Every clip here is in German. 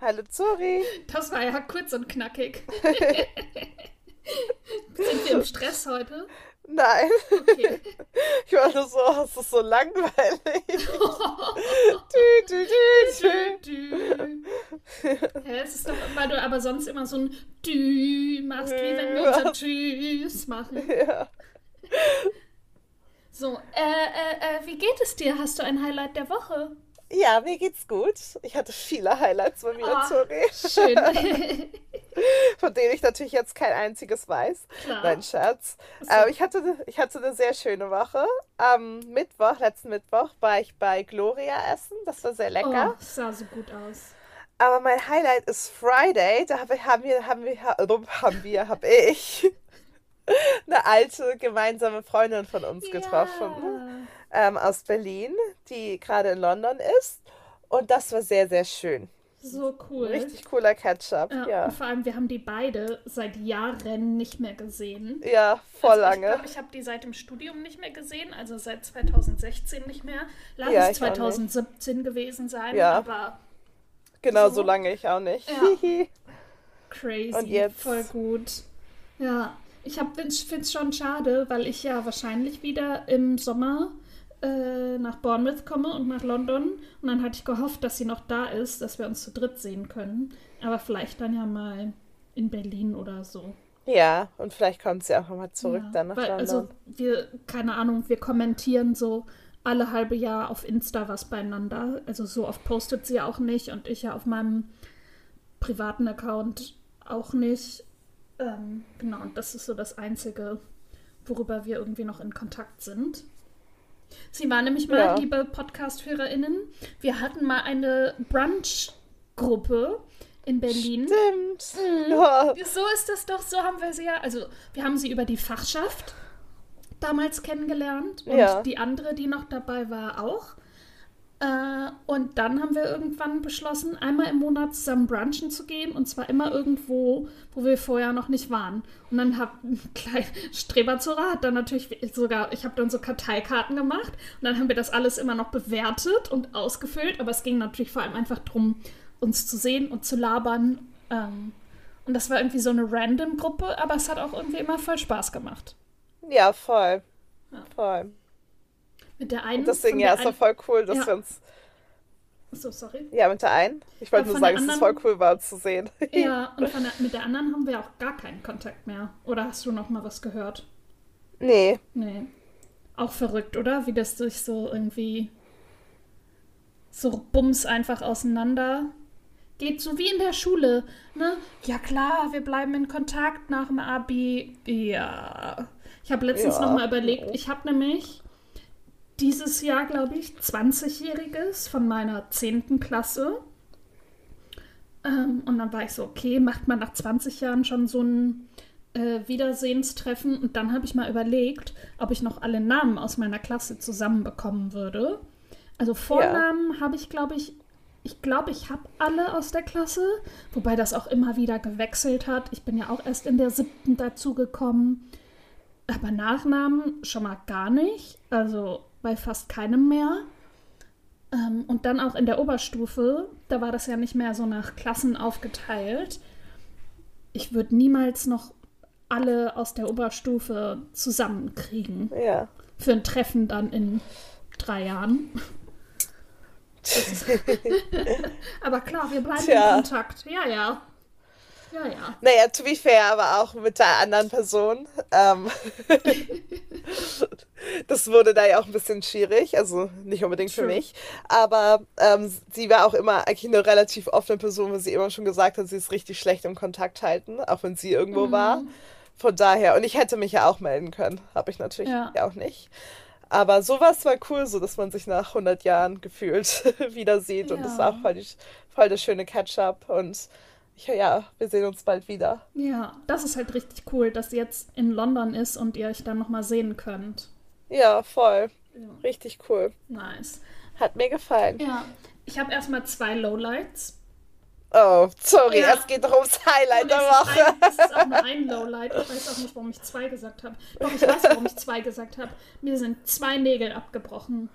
Hallo Zori. Das war ja kurz und knackig. Sind wir im Stress heute? Nein. Okay. Ich war nur so, es ist so langweilig. du, du, du, du. Ja, es ist doch, weil du aber sonst immer so ein Dü machst, wie wenn wir unser Tschüss machen. Ja. So, äh, äh, äh, wie geht es dir? Hast du ein Highlight der Woche? Ja, mir geht's gut. Ich hatte viele Highlights bei mir, oh, sorry. Schön. Von denen ich natürlich jetzt kein einziges weiß. Klar. Nein, Scherz. So. Ähm, ich, hatte, ich hatte eine sehr schöne Woche. Am Mittwoch, letzten Mittwoch, war ich bei Gloria essen. Das war sehr lecker. Oh, sah so gut aus. Aber mein Highlight ist Friday. Da haben wir, haben wir, haben wir, haben wir, hab ich eine alte gemeinsame Freundin von uns getroffen ja. ähm, aus Berlin, die gerade in London ist. Und das war sehr, sehr schön. So cool. Richtig cooler Ketchup, ja. ja. Und vor allem, wir haben die beide seit Jahren nicht mehr gesehen. Ja, voll also lange. Ich glaube, ich habe die seit dem Studium nicht mehr gesehen, also seit 2016 nicht mehr. Lass ja, es 2017 gewesen sein, ja. aber. Genau so, so lange ich auch nicht. Ja. Crazy. Und jetzt? Voll gut. Ja. Ich finde es schon schade, weil ich ja wahrscheinlich wieder im Sommer äh, nach Bournemouth komme und nach London. Und dann hatte ich gehofft, dass sie noch da ist, dass wir uns zu dritt sehen können. Aber vielleicht dann ja mal in Berlin oder so. Ja, und vielleicht kommt sie auch nochmal zurück ja, dann nach weil, London. Also wir, keine Ahnung, wir kommentieren so alle halbe Jahr auf Insta was beieinander. Also so oft postet sie auch nicht und ich ja auf meinem privaten Account auch nicht. Ähm, genau, und das ist so das Einzige, worüber wir irgendwie noch in Kontakt sind. Sie war nämlich mal, ja. liebe Podcast-HörerInnen, wir hatten mal eine Brunch-Gruppe in Berlin. Stimmt. Mhm. Ja. So ist das doch, so haben wir sie ja, also wir haben sie über die Fachschaft damals kennengelernt und ja. die andere, die noch dabei war, auch. Äh, und dann haben wir irgendwann beschlossen, einmal im Monat zusammen brunchen zu gehen und zwar immer irgendwo, wo wir vorher noch nicht waren. Und dann hat Streber zu Rat dann natürlich sogar, ich habe dann so Karteikarten gemacht und dann haben wir das alles immer noch bewertet und ausgefüllt, aber es ging natürlich vor allem einfach darum, uns zu sehen und zu labern. Ähm, und das war irgendwie so eine random Gruppe, aber es hat auch irgendwie immer voll Spaß gemacht. Ja, voll. Ja. Voll. Mit der einen. Und deswegen, ja, ist doch voll cool, dass ja. wir uns. So, sorry. Ja, mit der einen. Ich wollte nur sagen, dass es voll cool war zu sehen. Ja, und der, mit der anderen haben wir auch gar keinen Kontakt mehr. Oder hast du noch mal was gehört? Nee. Nee. Auch verrückt, oder? Wie das durch so irgendwie so Bums einfach auseinander geht, so wie in der Schule. Ne? Ja klar, wir bleiben in Kontakt nach dem Abi. Ja. Ich habe letztens ja. noch mal überlegt, ich habe nämlich dieses Jahr, glaube ich, 20-Jähriges von meiner 10. Klasse. Ähm, und dann war ich so, okay, macht man nach 20 Jahren schon so ein äh, Wiedersehenstreffen? Und dann habe ich mal überlegt, ob ich noch alle Namen aus meiner Klasse zusammenbekommen würde. Also Vornamen ja. habe ich, glaube ich, ich glaube, ich habe alle aus der Klasse, wobei das auch immer wieder gewechselt hat. Ich bin ja auch erst in der siebten dazugekommen. Aber Nachnamen schon mal gar nicht. Also bei fast keinem mehr. Ähm, und dann auch in der Oberstufe, da war das ja nicht mehr so nach Klassen aufgeteilt. Ich würde niemals noch alle aus der Oberstufe zusammenkriegen. Ja. Für ein Treffen dann in drei Jahren. aber klar, wir bleiben Tja. in Kontakt. Ja, ja. Ja, ja. Naja, to be fair, aber auch mit der anderen Person. Ähm, das wurde da ja auch ein bisschen schwierig, also nicht unbedingt True. für mich. Aber ähm, sie war auch immer eigentlich eine relativ offene Person, weil sie immer schon gesagt hat, sie ist richtig schlecht im Kontakt halten, auch wenn sie irgendwo mhm. war. Von daher, und ich hätte mich ja auch melden können, habe ich natürlich ja. ja auch nicht. Aber sowas war cool, so dass man sich nach 100 Jahren gefühlt wieder sieht. Ja. Und das war auch voll, die, voll der schöne Catch-up. Und ich, ja, wir sehen uns bald wieder. Ja, das ist halt richtig cool, dass sie jetzt in London ist und ihr euch dann nochmal sehen könnt. Ja, voll. Ja. Richtig cool. Nice. Hat mir gefallen. Ja, ich habe erstmal zwei Lowlights. Oh, sorry, Ja. es geht doch ums Highlight der Woche. Es ist auch nur ein Lowlight. Ich weiß auch nicht, warum ich zwei gesagt habe. Doch, ich weiß, warum ich zwei gesagt habe. Mir sind zwei Nägel abgebrochen.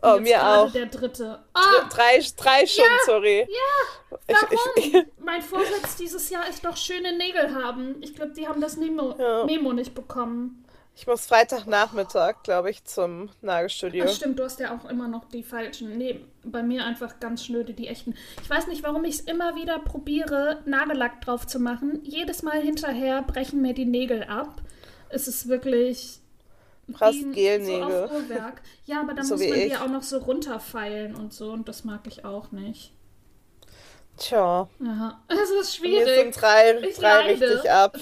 Und Oh, mir auch. der dritte. Dr- Ah, Drei, drei schon, sorry. ja, Ich, ich, warum? mein Vorsatz dieses Jahr ist doch schöne Nägel haben. Ich glaube, die haben das Memo, Ja. Memo nicht bekommen. Ich muss Freitagnachmittag, glaube ich, zum Nagelstudio. Das stimmt, du hast ja auch immer noch die falschen. Nee, bei mir einfach ganz schnöde, die echten. Ich weiß nicht, warum ich es immer wieder probiere, Nagellack drauf zu machen. Jedes Mal hinterher brechen mir die Nägel ab. Es ist wirklich. Ein- Gelnägel. So. Ja, aber dann So muss man die auch noch so runterfeilen und so und das mag ich auch nicht. Tja, Ja, es ist mir schwierig. sind drei, Ich drei leide. richtig ab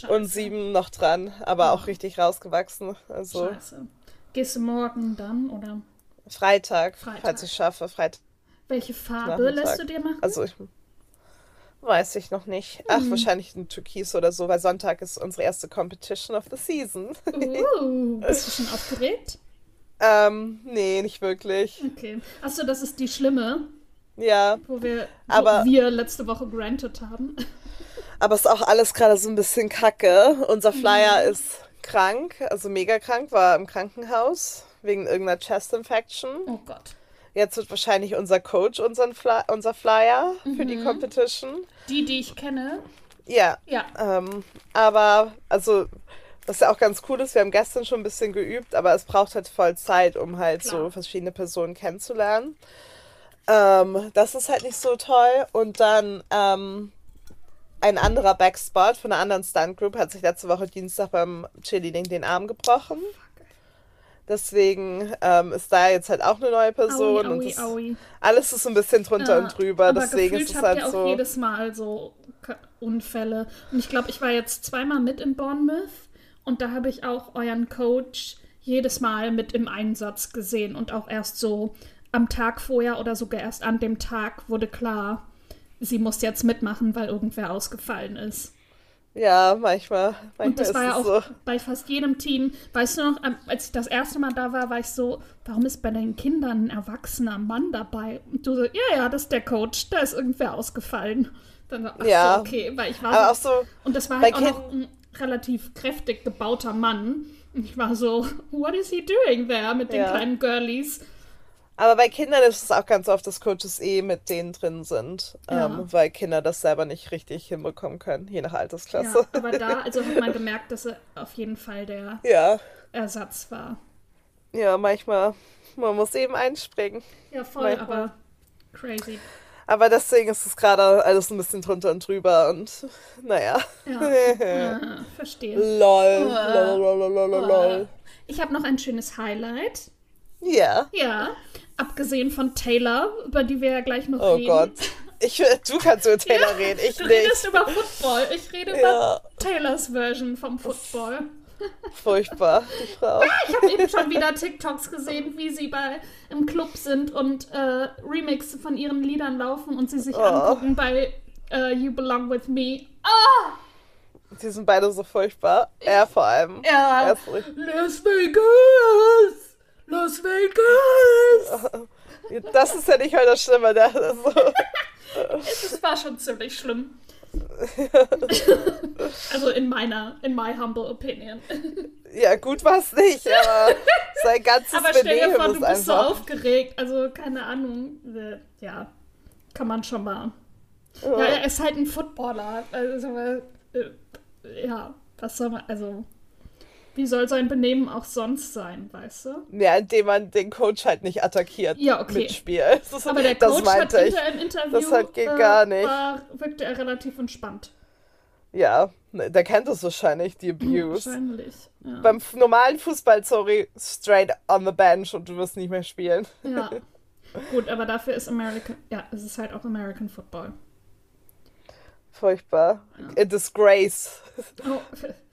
Scheiße. und sieben noch dran, aber auch richtig rausgewachsen. Also Scheiße. Gehst du morgen dann oder Freitag, Freitag. falls ich schaffe. Freitag. welche Farbe lässt du dir machen? Also ich weiß ich noch nicht. Ach, Hm. wahrscheinlich ein Türkis oder so, weil Sonntag ist unsere erste Competition of the Season. Uh, bist du schon aufgeregt? ähm, nee, nicht wirklich. Okay. Achso, das ist die schlimme, Ja, wo wir, Aber- wo wir letzte Woche granted haben. Aber es ist auch alles gerade so ein bisschen kacke. Unser Flyer Mhm. ist krank, also mega krank, war im Krankenhaus wegen irgendeiner Chest Infection. Oh Gott. Jetzt wird wahrscheinlich unser Coach unseren Fly unser Flyer für Mhm. die Competition. Die, die ich kenne. Ja, Ja. ähm, aber also was ja auch ganz cool ist, wir haben gestern schon ein bisschen geübt, aber es braucht halt voll Zeit, um halt Klar. so verschiedene Personen kennenzulernen. Ähm, das ist halt nicht so toll. Und dann ähm, ein anderer Backspot von einer anderen Stunt Group hat sich letzte Woche Dienstag beim Cheerleading den Arm gebrochen. Deswegen ähm, ist da jetzt halt auch eine neue Person. Aui, und aui, das, aui. alles ist so ein bisschen drunter Ja, und drüber. aber Deswegen ist es halt ihr auch so. jedes Mal so Unfälle. Und ich glaube, ich war jetzt zweimal mit in Bournemouth und da habe ich auch euren Coach jedes Mal mit im Einsatz gesehen und auch erst so am Tag vorher oder sogar erst an dem Tag wurde klar, sie muss jetzt mitmachen, weil irgendwer ausgefallen ist. Ja, manchmal. manchmal Und das war ja auch so. bei fast jedem Team. Weißt du noch, als ich das erste Mal da war, war ich so, warum ist bei den Kindern ein erwachsener Mann dabei? Und du so, ja, ja, das ist der Coach, da ist irgendwer ausgefallen. Dann so, ach Ja. so, okay, weil ich war Aber so, auch so, und das war halt auch noch ein relativ kräftig gebauter Mann. Und ich war so, what is he doing there mit den Ja. kleinen Girlies? Aber bei Kindern ist es auch ganz oft, dass Coaches eh mit denen drin sind, Ja. ähm, weil Kinder das selber nicht richtig hinbekommen können, je nach Ja, Altersklasse. aber da, also hat man gemerkt, dass er auf jeden Fall der Ja, Ersatz war. ja, manchmal, man muss eben einspringen. Ja, voll, Manchmal. aber crazy. Aber deswegen ist es gerade alles ein bisschen drunter und drüber und naja. Ja, äh, verstehe. lol, lol, lol, lol, lol, lol. Ich habe noch ein schönes Highlight. Ja, Ja, abgesehen von Taylor, über die wir ja gleich noch oh reden. Gott. Ich, du kannst über Taylor reden, ich du redest nicht. über Football. Ich rede über Ja, Taylors Version vom Football. furchtbar, die Frau. Ich habe eben schon wieder TikToks gesehen, wie sie bei im Club sind und äh, Remixe von ihren Liedern laufen und sie sich Oh. angucken bei äh, You Belong With Me. Ah! Die sind beide so furchtbar. Er vor allem. Ja. Er ist Las Vegas! Las Vegas! Das ist ja nicht mal das Schlimme. Der, so. Es war schon ziemlich schlimm. also in meiner, in my humble opinion. Ja, gut war es nicht, aber sein ganzes Aber stell dir Benehmen vor, ist du bist so einfach. aufgeregt. Also keine Ahnung. Äh, Ja, kann man schon mal. Ja, Ja, er ist halt ein Footballer. Also, äh, ja, was soll man, also, wie soll sein Benehmen auch sonst sein, weißt du? ja, indem man den Coach halt nicht attackiert Ja, okay. mit Spiel. Das, Aber der das Coach hat meinte ich. hinter im Interview, Das halt geht gar nicht. War, wirkte er relativ entspannt. Ja, ne, der kennt es wahrscheinlich, die Abuse. Wahrscheinlich. Ja. Beim normalen Fußball, sorry, straight on the bench und du wirst nicht mehr spielen. ja. Gut, aber dafür ist American, ja, es ist halt auch American Football. Furchtbar. A disgrace. Oh,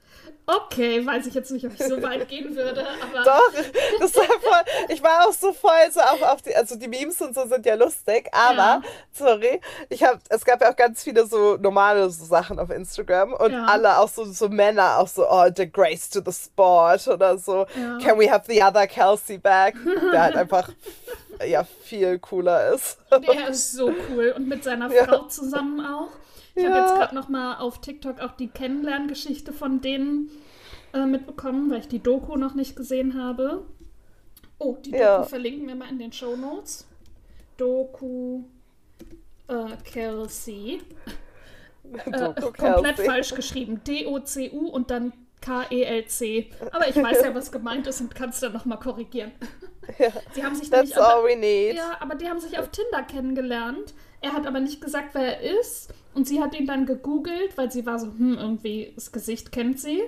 okay, weiß ich jetzt nicht, ob ich so weit gehen würde, aber Doch, das war voll, ich war auch so voll so auf, auf die, also die Memes und so sind ja lustig, aber, Ja. sorry, ich habe, es gab ja auch ganz viele so normale so Sachen auf Instagram und Ja. alle auch so, so Männer auch so, oh, the grace to the sport oder so, Ja. can we have the other Kelsey back? Der halt einfach ja viel cooler ist. Der ist so cool und mit seiner. Frau zusammen auch. Ich ja. habe jetzt gerade noch mal auf TikTok auch die Kennenlerngeschichte von denen äh, mitbekommen, weil ich die Doku noch nicht gesehen habe. Oh, die Doku ja. verlinken wir mal in den Show Notes. Doku äh, Kelsey. Äh, komplett falsch geschrieben. D-O-C-U und dann K-E-L-C. Aber ich weiß ja, was gemeint ist und kann es dann nochmal korrigieren. Ja, Sie haben sich that's all we need. Ja, aber die haben sich auf Tinder kennengelernt. Er hat aber nicht gesagt, wer er ist. Und sie hat ihn dann gegoogelt, weil sie war so, hm, irgendwie das Gesicht kennt sie.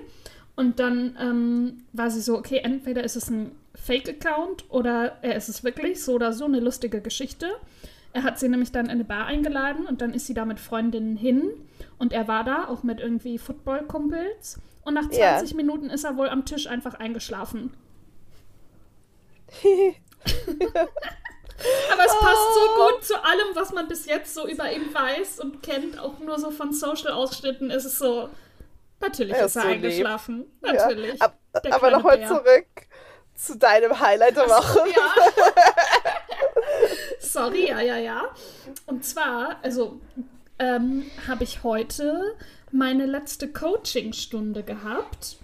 Und dann ähm, war sie so, okay, entweder ist es ein Fake-Account oder er ist es wirklich, so oder so, eine lustige Geschichte. Er hat sie nämlich dann in eine Bar eingeladen und dann ist sie da mit Freundinnen hin und er war da, auch mit irgendwie Football-Kumpels. Und nach 20 ja. Minuten ist er wohl am Tisch einfach eingeschlafen. Aber es passt so oh. gut zu allem, was man bis jetzt so über ihn weiß und kennt. Auch nur so von Social-Ausschnitten ist es so. Natürlich er ist, ist er so eingeschlafen. Lieb. Natürlich. Ja. Ab, aber nochmal zurück zu deinem Highlight der Woche. So, ja. Sorry, ja, ja, ja. Und zwar, also ähm, habe ich heute meine letzte Coachingstunde gehabt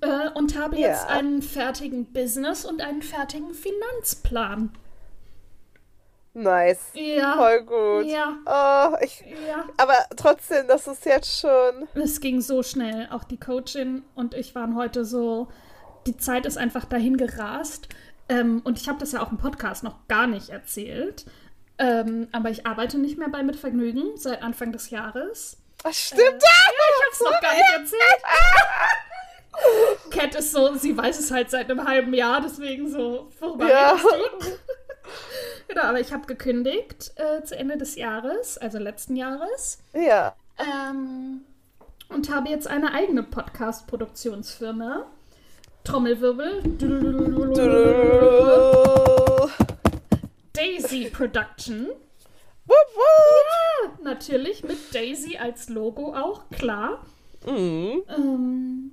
äh, und habe ja. jetzt einen fertigen Business und einen fertigen Finanzplan. Nice. Ja. Voll gut. Ja. Oh, ich, ja. Aber trotzdem, das ist jetzt schon. Es ging so schnell. Auch die Coachin und ich waren heute so. Die Zeit ist einfach dahin gerast. Ähm, und ich habe das ja auch im Podcast noch gar nicht erzählt. Ähm, aber ich arbeite nicht mehr bei Mit Vergnügen seit Anfang des Jahres. Das stimmt. Äh, ja, ich habe es noch gar nicht erzählt. Cat ist so, sie weiß es halt seit einem halben Jahr, deswegen so, worüber ja. genau, aber ich habe gekündigt äh, zu Ende des Jahres, also letzten Jahres. Ja. Ähm, und habe jetzt eine eigene Podcast-Produktionsfirma. Trommelwirbel. Daisy Production. Ja, natürlich mit Daisy als Logo auch, klar. Mhm. Ähm,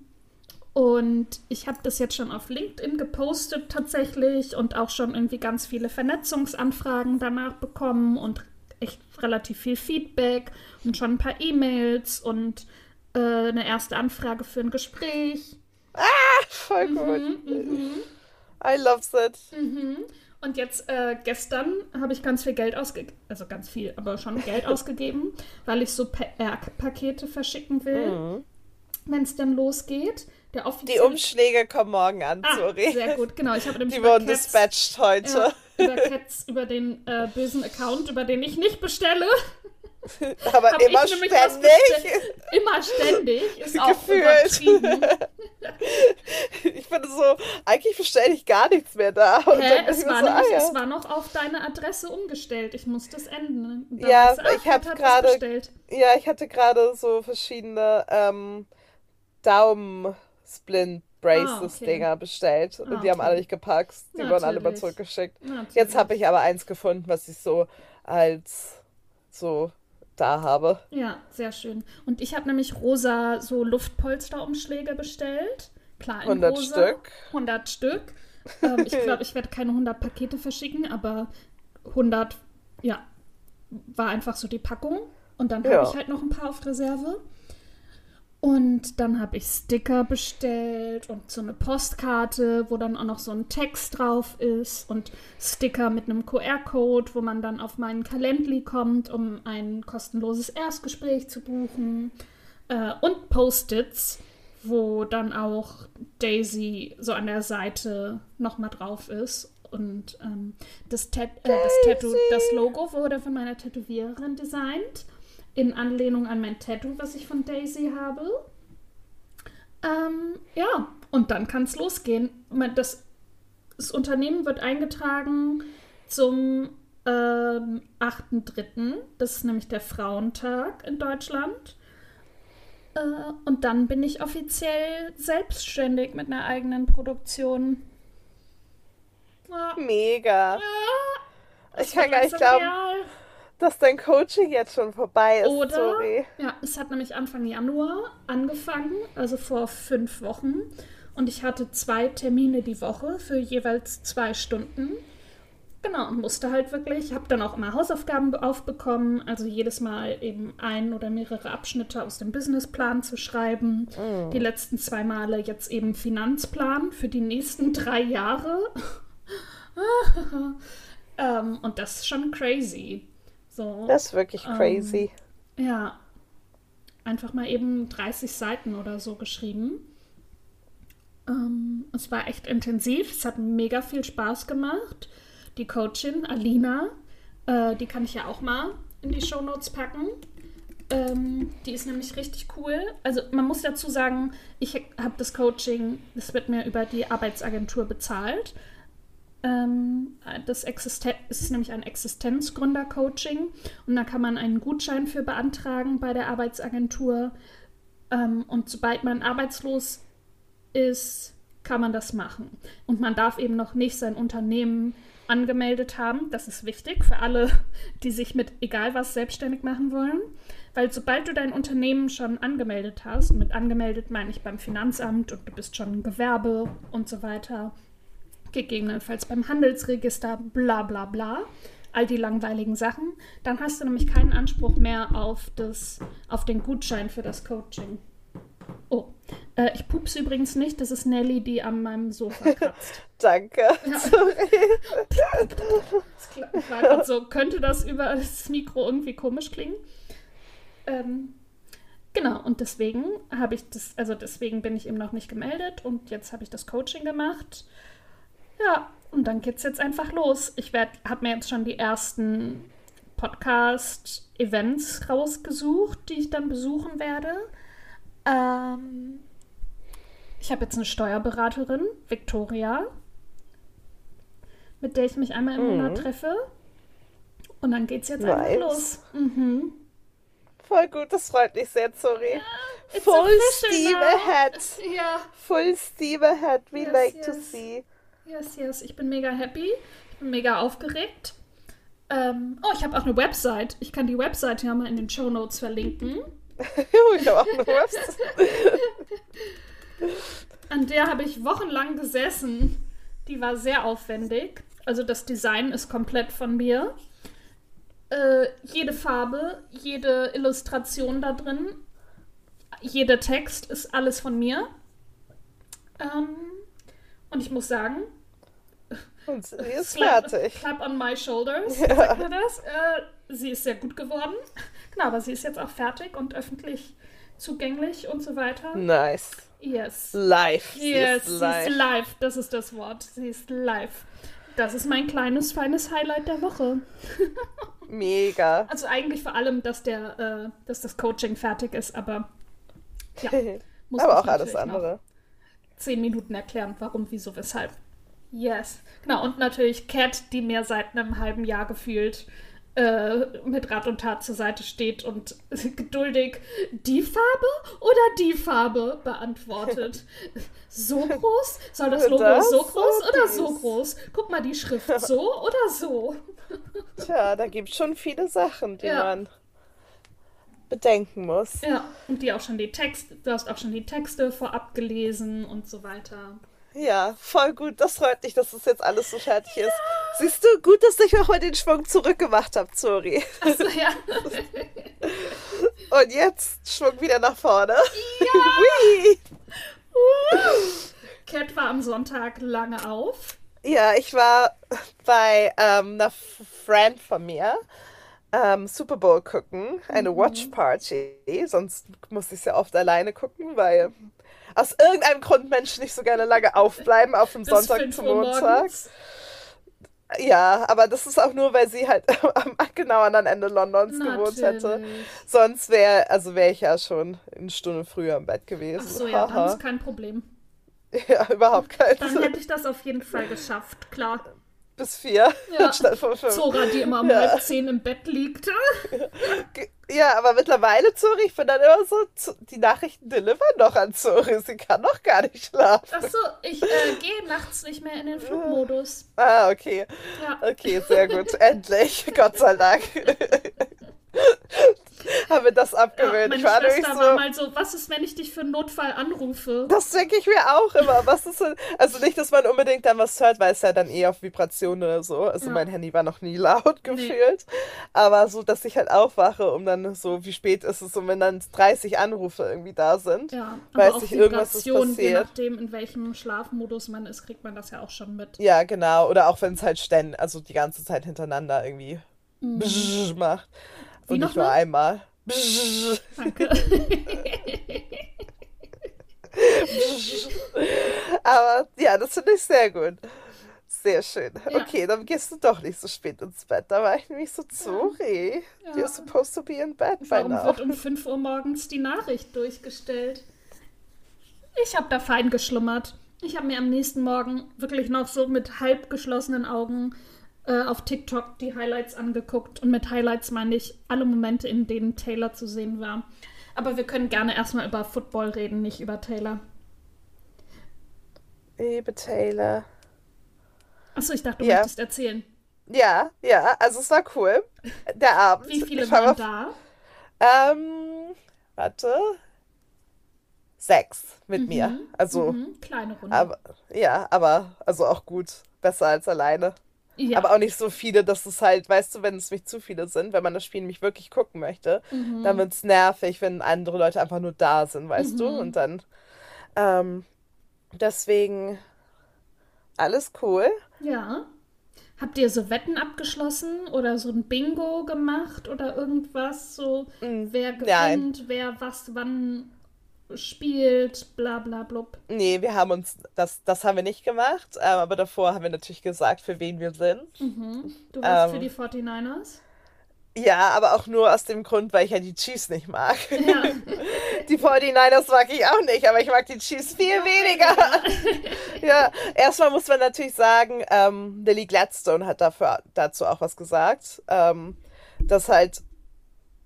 und ich habe das jetzt schon auf LinkedIn gepostet tatsächlich und auch schon irgendwie ganz viele Vernetzungsanfragen danach bekommen und echt relativ viel Feedback und schon ein paar E-Mails und äh, eine erste Anfrage für ein Gespräch. Ah, voll mhm, gut. Mhm, I love it. Mhm. Und jetzt äh, gestern habe ich ganz viel Geld ausgegeben, also ganz viel, aber schon Geld ausgegeben, weil ich so PR-Pakete verschicken will, mhm. wenn es dann losgeht. Die Umschläge kommen morgen an, ah, sorry. Sehr gut, genau. Ich habe nämlich Die wurden Cats, dispatched heute. Ja, über Cats, über den äh, bösen Account, über den ich nicht bestelle. Aber immer ständig. Immer ständig. Ist auch Gefühlt. ich finde so, eigentlich bestelle ich gar nichts mehr da. Hä? Es war, so, nämlich, ah, ja. es war noch auf deine Adresse umgestellt. Ich muss das ändern. Da ja, ich habe gerade. Ja, ich hatte gerade so verschiedene ähm, Daumen-Splint. Braces-Dinger ah, okay. bestellt und ah, die haben alle nicht gepackt. Die Natürlich. wurden alle mal zurückgeschickt. Natürlich. Jetzt habe ich aber eins gefunden, was ich so als so da habe. Ja, sehr schön. Und ich habe nämlich rosa so Luftpolsterumschläge bestellt. Klar, 100 rosa. Stück. 100 Stück. Ähm, ich glaube, ich werde keine 100 Pakete verschicken, aber 100, ja, war einfach so die Packung. Und dann ja. habe ich halt noch ein paar auf Reserve. Und dann habe ich Sticker bestellt und so eine Postkarte, wo dann auch noch so ein Text drauf ist und Sticker mit einem QR-Code, wo man dann auf meinen Calendly kommt, um ein kostenloses Erstgespräch zu buchen. Äh, und Post-its, wo dann auch Daisy so an der Seite nochmal drauf ist. Und ähm, das, Tat äh, das, Tattoo, das Logo wurde von meiner Tätowiererin designt in Anlehnung an mein Tattoo, was ich von Daisy habe. Ähm, ja, und dann kann es losgehen. Das, das, Unternehmen wird eingetragen zum ähm, 8.3., das ist nämlich der Frauentag in Deutschland. Äh, und dann bin ich offiziell selbstständig mit einer eigenen Produktion. Ja. Mega. Ja, ich kann gar nicht glauben dass dein Coaching jetzt schon vorbei ist. Oder, sorry. ja, es hat nämlich Anfang Januar angefangen, also vor fünf Wochen. Und ich hatte zwei Termine die Woche für jeweils zwei Stunden. Genau, und musste halt wirklich, habe dann auch immer Hausaufgaben aufbekommen, also jedes Mal eben ein oder mehrere Abschnitte aus dem Businessplan zu schreiben. Mm. Die letzten zwei Male jetzt eben Finanzplan für die nächsten drei Jahre. ähm, und das ist schon crazy. So, das ist wirklich crazy. Ähm, ja, einfach mal eben 30 Seiten oder so geschrieben. Ähm, es war echt intensiv, es hat mega viel Spaß gemacht. Die Coachin, Alina, äh, die kann ich ja auch mal in die Shownotes packen. Ähm, die ist nämlich richtig cool. Also man muss dazu sagen, ich habe das Coaching, das wird mir über die Arbeitsagentur bezahlt. Ähm, das Existen ist nämlich ein Existenzgründer-Coaching und da kann man einen Gutschein für beantragen bei der Arbeitsagentur. Ähm, und sobald man arbeitslos ist, kann man das machen. Und man darf eben noch nicht sein Unternehmen angemeldet haben. Das ist wichtig für alle, die sich mit egal was selbstständig machen wollen. Weil sobald du dein Unternehmen schon angemeldet hast, mit angemeldet meine ich beim Finanzamt und du bist schon ein Gewerbe und so weiter, gegebenenfalls beim Handelsregister, bla bla bla, all die langweiligen Sachen, dann hast du nämlich keinen Anspruch mehr auf, das, auf den Gutschein für das Coaching. Oh, äh, ich pupse übrigens nicht, das ist Nelly, die an meinem Sofa kratzt. Danke. Ja. Sorry. das so, könnte das über das Mikro irgendwie komisch klingen? Ähm, genau, und deswegen habe ich das, also deswegen bin ich eben noch nicht gemeldet und jetzt habe ich das Coaching gemacht. Ja, und dann geht es jetzt einfach los. Ich habe mir jetzt schon die ersten Podcast-Events rausgesucht, die ich dann besuchen werde. Ähm, ich habe jetzt eine Steuerberaterin, Victoria, mit der ich mich einmal im mhm. Monat treffe. Und dann geht es jetzt nice. einfach los. Mhm. Voll gut, das freut mich sehr, sorry. Ja, Full steam ahead. Ja. Full steam ahead, we yes, like yes. to see. Yes, yes, ich bin mega happy. Ich bin mega aufgeregt. Ähm, oh, ich habe auch eine Website. Ich kann die Website ja mal in den Show Notes verlinken. ich habe auch eine Website. An der habe ich wochenlang gesessen. Die war sehr aufwendig. Also das Design ist komplett von mir. Äh, jede Farbe, jede Illustration da drin, jeder Text ist alles von mir. Ähm, und ich muss sagen, und sie ist Slap, fertig. Clap on my shoulders, ja. sagt man das. Äh, sie ist sehr gut geworden. Genau, aber sie ist jetzt auch fertig und öffentlich zugänglich und so weiter. Nice. Yes. Live. Yes, sie ist live. sie ist live. Das ist das Wort. Sie ist live. Das ist mein kleines, feines Highlight der Woche. Mega. Also eigentlich vor allem, dass der, äh, dass das Coaching fertig ist, aber ja. Muss aber auch alles andere. Zehn Minuten erklären, warum, wieso, weshalb. Yes. Genau, und natürlich Cat, die mir seit einem halben Jahr gefühlt äh, mit Rat und Tat zur Seite steht und geduldig die Farbe oder die Farbe beantwortet. So groß? Soll das Logo das so groß oder so groß? Guck mal die Schrift so oder so? Tja, da gibt es schon viele Sachen, die ja. man bedenken muss. Ja, und die auch schon die Texte, du hast auch schon die Texte vorab gelesen und so weiter. Ja, voll gut. Das freut mich, dass das jetzt alles so fertig ja. ist. Siehst du, gut, dass ich auch mal den Schwung zurückgemacht habe, sorry. Achso, ja. Und jetzt Schwung wieder nach vorne. Ja. Cat war am Sonntag lange auf. Ja, ich war bei ähm, einer Friend von mir ähm, Super Bowl gucken, eine mhm. Watch Party. Sonst muss ich es ja oft alleine gucken, weil aus irgendeinem Grund Menschen nicht so gerne lange aufbleiben auf dem Sonntag zum Montag. Ja, aber das ist auch nur, weil sie halt am genau anderen Ende Londons Natürlich. gewohnt hätte. Sonst wäre, also wäre ich ja schon eine Stunde früher im Bett gewesen. Ach so, ja, dann ist kein Problem. Ja, überhaupt kein Dann hätte ich das auf jeden Fall geschafft, klar bis vier ja. statt von fünf. Zora, die immer um ja. halb zehn im Bett liegt. Ja, aber mittlerweile, Zori, ich bin dann immer so, die Nachrichten delivern noch an Zori. Sie kann noch gar nicht schlafen. Achso, ich äh, gehe nachts nicht mehr in den Flugmodus. Ah, okay. Ja. Okay, sehr gut. Endlich. Gott sei Dank. haben wir das abgewöhnt. Ja, meine ich war Schwester war so, mal so, was ist, wenn ich dich für einen Notfall anrufe? das denke ich mir auch immer. Was ist denn, also nicht, dass man unbedingt dann was hört, weil es ja dann eh auf Vibration oder so. Also Ja. mein Handy war noch nie laut gefühlt. Aber so, dass ich halt aufwache, um dann so, wie spät ist es, und wenn dann 30 Anrufe irgendwie da sind. Ja, Weiß aber ich, irgendwas ist Vibration, je passiert. nachdem, in welchem Schlafmodus man ist, kriegt man das ja auch schon mit. Ja, genau. Oder auch wenn es halt ständig, also die ganze Zeit hintereinander irgendwie bzz macht. Wie Und noch nicht nur mal? einmal. Danke. Aber ja, das finde ich sehr gut. Sehr schön. Ja. Okay, dann gehst du doch nicht so spät ins Bett. Da war ich nämlich so, sorry. Ja. You're supposed to be in bed by Warum now. wird um 5 Uhr morgens die Nachricht durchgestellt? Ich habe da fein geschlummert. Ich habe mir am nächsten Morgen wirklich noch so mit halb geschlossenen Augen äh, auf TikTok die Highlights angeguckt. Und mit Highlights meine ich alle Momente, in denen Taylor zu sehen war. Aber wir können gerne erstmal über Football reden, nicht über Taylor. Liebe Taylor. Achso, ich dachte, du Ja. möchtest erzählen. Ja, ja, also es war cool. Der Abend. Wie viele waren auf- da? Ähm, warte. Sechs mit mir. Also, Mhm, kleine Runde. aber, ja, aber, also auch gut. Besser als alleine. Ja. Aber auch nicht so viele, dass es halt, weißt du, wenn es nicht zu viele sind, wenn man das Spiel nämlich wirklich gucken möchte, Mhm. dann wird es nervig, wenn andere Leute einfach nur da sind, weißt du? Mhm. Und dann, ähm, deswegen alles cool. Ja. Habt ihr so Wetten abgeschlossen oder so ein Bingo gemacht oder irgendwas? So, wer gewinnt, nein. wer was wann spielt, bla bla blub. Nee, wir haben uns, das, das haben wir nicht gemacht, ähm, aber davor haben wir natürlich gesagt, für wen wir sind. Du warst Ähm. für die 49ers? Ja, aber auch nur aus dem Grund, weil ich ja die Chiefs nicht mag. Ja. Die 49ers mag ich auch nicht, aber ich mag die Chiefs viel weniger. ja, erstmal muss man natürlich sagen, ähm, Lily Gladstone hat dafür, dazu auch was gesagt, ähm, dass halt,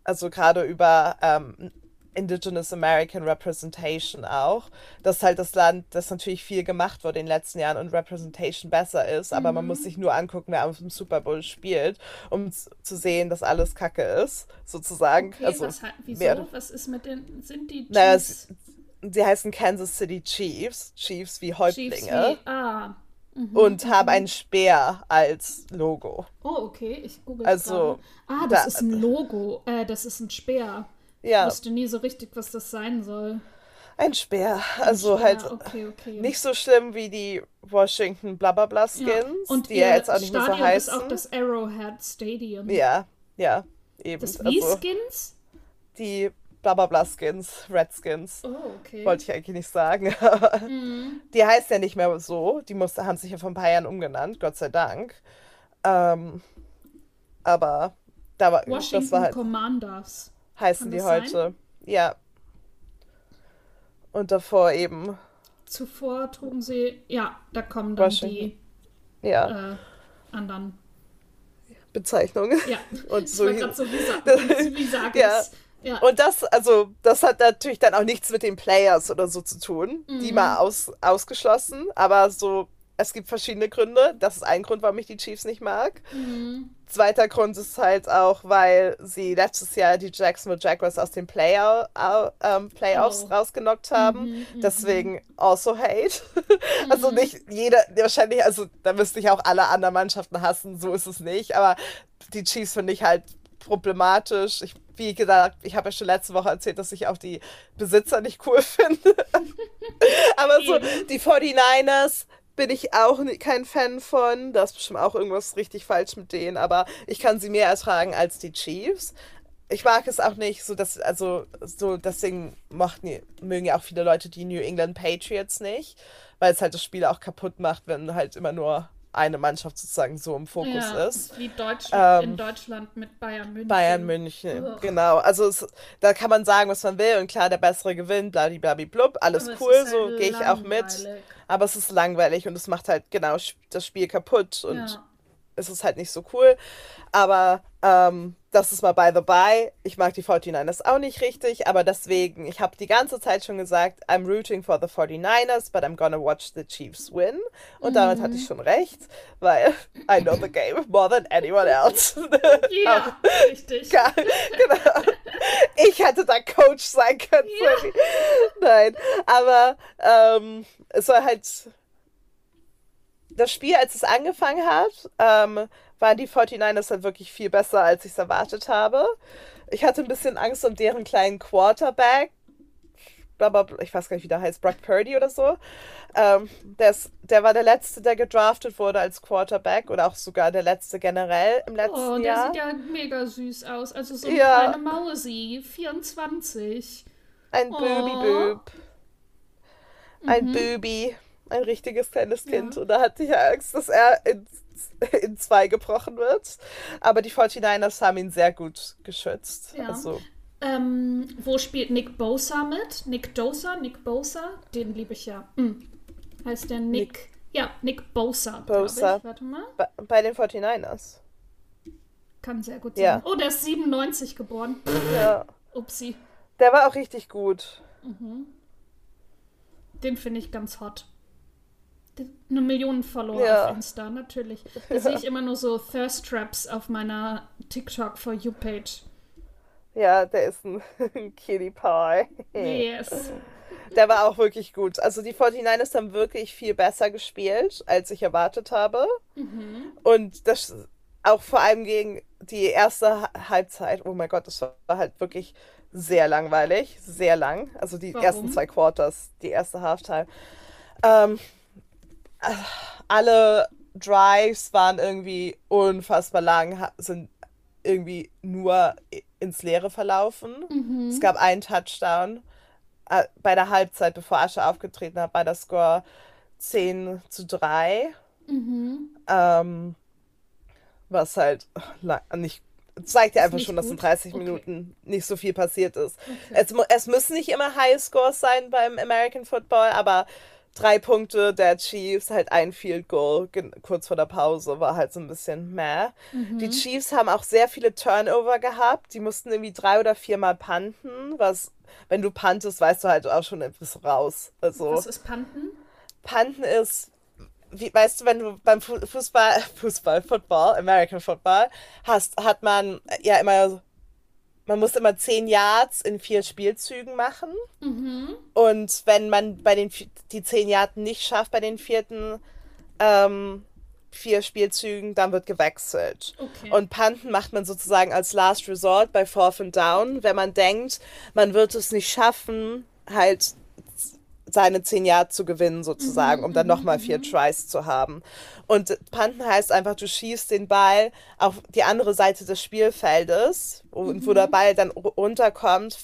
also gerade über ähm, Indigenous American Representation auch, dass halt das Land, das natürlich viel gemacht wurde in den letzten Jahren und Representation besser ist, aber man muss sich nur angucken, wer auf dem Super Bowl spielt, um zu sehen, dass alles Kacke ist, sozusagen. Okay, also, was, wieso? mehr- Was ist mit den, sind die Chiefs, sie, sie heißen Kansas City Chiefs, Chiefs wie Chiefs Häuptlinge, wie, ah, und haben einen Speer als Logo. oh, okay, ich google Also, gerade. Ah, das da- ist ein Logo, äh, das ist ein Speer. Ich Ja, wusste nie so richtig, was das sein soll. ein Speer. Also Speer, halt okay, okay. nicht so schlimm wie die Washington Blablabla Skins, Ja. Und die ja jetzt auch nicht mehr so Stadion ist auch heißen. das Arrowhead Stadium. Ja, ja, eben. Das Also Wie-Skins? die Blablabla Skins, Redskins. Oh, okay. Wollte ich eigentlich nicht sagen. Mhm. Die heißt ja nicht mehr so. Die musste, haben sich ja vor ein paar Jahren umgenannt, Gott sei Dank. Ähm, aber da war, das Washington war halt, Commanders. Heißen die das sein? heute. Ja. Und davor eben, Zuvor trugen sie, ja, da kommen dann Washington. die ja, äh, anderen. Bezeichnungen. Ja, Und ich so gerade so wie, sa wie Ja. Ja. Und das, also, das hat natürlich dann auch nichts mit den Players oder so zu tun. Die Mhm. mal aus, ausgeschlossen. Aber so, es gibt verschiedene Gründe. Das ist ein Grund, warum ich die Chiefs nicht mag. Mhm. Zweiter Grund ist halt auch, weil sie letztes Jahr die Jacksonville Jaguars aus den Player, au- ähm, Playoffs Oh. rausgenockt haben. Mhm, Deswegen also hate. also nicht jeder, wahrscheinlich, also da müsste ich auch alle anderen Mannschaften hassen, so ist es nicht. Aber die Chiefs finde ich halt problematisch. Ich, wie gesagt, ich habe ja schon letzte Woche erzählt, dass ich auch die Besitzer nicht cool finde. Aber so, die 49ers bin ich auch kein Fan von. Da ist bestimmt auch irgendwas richtig falsch mit denen, aber ich kann sie mehr ertragen als die Chiefs. Ich mag es auch nicht, so dass, also, so, deswegen mochten, mögen ja auch viele Leute die New England Patriots nicht, weil es halt das Spiel auch kaputt macht, wenn halt immer nur eine Mannschaft sozusagen so im Fokus ja, ist. Wie Deutschland, Ähm, in Deutschland mit Bayern München. Bayern München, Ugh. genau. Also es, da kann man sagen, was man will und klar, der bessere gewinnt, blub, alles Aber cool, ist so halt gehe ich auch mit. Aber es ist langweilig und es macht halt genau das Spiel kaputt und Ja. Ist es halt nicht so cool. Aber ähm, das ist mal by the by. Ich mag die 49ers auch nicht richtig, aber deswegen, ich habe die ganze Zeit schon gesagt, I'm rooting for the 49ers, but I'm gonna watch the Chiefs win. Und mhm. damit hatte ich schon recht, weil I know the game more than anyone else. Ja, richtig. genau. Ich hätte da Coach sein können. Ja. Nein, aber ähm, es war halt das Spiel, als es angefangen hat, ähm, waren die 49ers halt wirklich viel besser, als ich es erwartet habe. Ich hatte ein bisschen Angst um deren kleinen Quarterback. Blablabla, ich weiß gar nicht, wie der heißt, Brock Purdy oder so. Ähm, der, ist, der war der Letzte, der gedraftet wurde als Quarterback oder auch sogar der Letzte generell im letzten Jahr. Oh, der Jahr. sieht ja mega süß aus. Also so eine ja. kleine Mausi, 24. Ein oh. Booby-Boob. Ein mhm. Booby ein richtiges kleines Kind. Ja. Und da hatte ich Angst, dass er in, in zwei gebrochen wird. Aber die 49ers haben ihn sehr gut geschützt. Ja. Also. Ähm, wo spielt Nick Bosa mit? Nick Dosa? Nick Bosa? Den liebe ich ja. Hm. Heißt der Nick? Nick. Ja, Nick Bosa. Bosa. Warte mal. Bei, bei, den 49ers. Kann sehr gut sein. Ja. Oh, der ist 97 geboren. Ja. Upsi. Der war auch richtig gut. Mhm. Den finde ich ganz hot eine Million Follower ja. auf Insta, natürlich. Da sehe ich immer nur so Thirst Traps auf meiner TikTok for You Page. Ja, der ist ein Kitty Pie. Yes. Der war auch wirklich gut. Also die 49ers haben wirklich viel besser gespielt, als ich erwartet habe. Mhm. Und das auch vor allem gegen die erste Halbzeit. Oh mein Gott, das war halt wirklich sehr langweilig. Sehr lang. Also die Warum? ersten zwei Quarters, die erste Halftime. Ähm, alle Drives waren irgendwie unfassbar lang, sind irgendwie nur ins Leere verlaufen. Mhm. Es gab einen Touchdown. Äh, bei der Halbzeit, bevor Asche aufgetreten hat, war der Score 10 zu 3. Mhm. Ähm, was halt nicht zeigt ja einfach schon, dass in 30 okay. Minuten nicht so viel passiert ist. Okay. Es, es müssen nicht immer High Scores sein beim American Football, aber drei Punkte der Chiefs, halt ein Field Goal kurz vor der Pause, war halt so ein bisschen meh. Mhm. Die Chiefs haben auch sehr viele Turnover gehabt. Die mussten irgendwie drei oder viermal panten, was, wenn du pantest, weißt du halt auch schon etwas raus. Also, was ist panten? Panten ist, wie, weißt du, wenn du beim Fußball, Fußball, Football, American Football, hast, hat man ja immer man muss immer zehn Yards in vier Spielzügen machen. Mhm. Und wenn man bei den die zehn Yards nicht schafft bei den vierten ähm, vier Spielzügen, dann wird gewechselt. Okay. Und Panten macht man sozusagen als Last Resort bei Fourth and Down, wenn man denkt, man wird es nicht schaffen, halt seine zehn Yards zu gewinnen, sozusagen, mhm, um dann nochmal vier mhm. Tries zu haben. Und Panten heißt einfach, du schießt den Ball auf die andere Seite des Spielfeldes und mhm. wo der Ball dann runterkommt,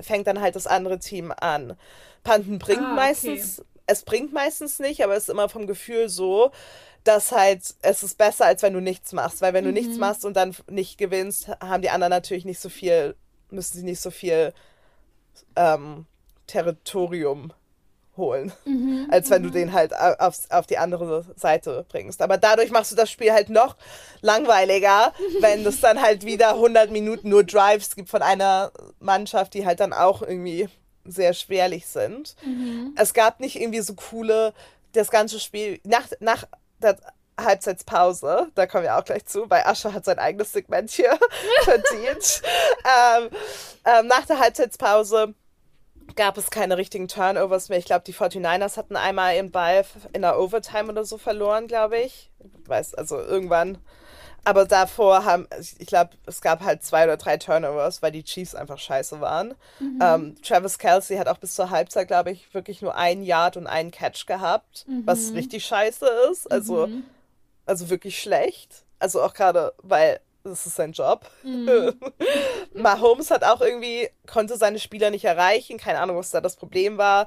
fängt dann halt das andere Team an. Panten bringt ah, okay. meistens, es bringt meistens nicht, aber es ist immer vom Gefühl so, dass halt es ist besser, als wenn du nichts machst. Weil wenn du nichts mhm. machst und dann nicht gewinnst, haben die anderen natürlich nicht so viel, müssen sie nicht so viel ähm, Territorium holen, mhm, als wenn du mhm. den halt auf, auf die andere Seite bringst. Aber dadurch machst du das Spiel halt noch langweiliger, wenn es dann halt wieder 100 Minuten nur Drives gibt von einer Mannschaft, die halt dann auch irgendwie sehr schwerlich sind. Mhm. Es gab nicht irgendwie so coole, das ganze Spiel, nach, nach der Halbzeitspause, da kommen wir auch gleich zu, weil Ascher hat sein eigenes Segment hier verdient. ähm, ähm, nach der Halbzeitspause gab es keine richtigen Turnovers mehr. Ich glaube, die 49ers hatten einmal ihren Ball in der Overtime oder so verloren, glaube ich. ich. Weiß, also irgendwann. Aber davor haben, ich glaube, es gab halt zwei oder drei Turnovers, weil die Chiefs einfach scheiße waren. Mhm. Ähm, Travis Kelsey hat auch bis zur Halbzeit, glaube ich, wirklich nur ein Yard und einen Catch gehabt, mhm. was richtig scheiße ist. Also, mhm. also wirklich schlecht. Also auch gerade, weil das ist sein Job. Mhm. Mahomes hat auch irgendwie, konnte seine Spieler nicht erreichen. Keine Ahnung, was da das Problem war.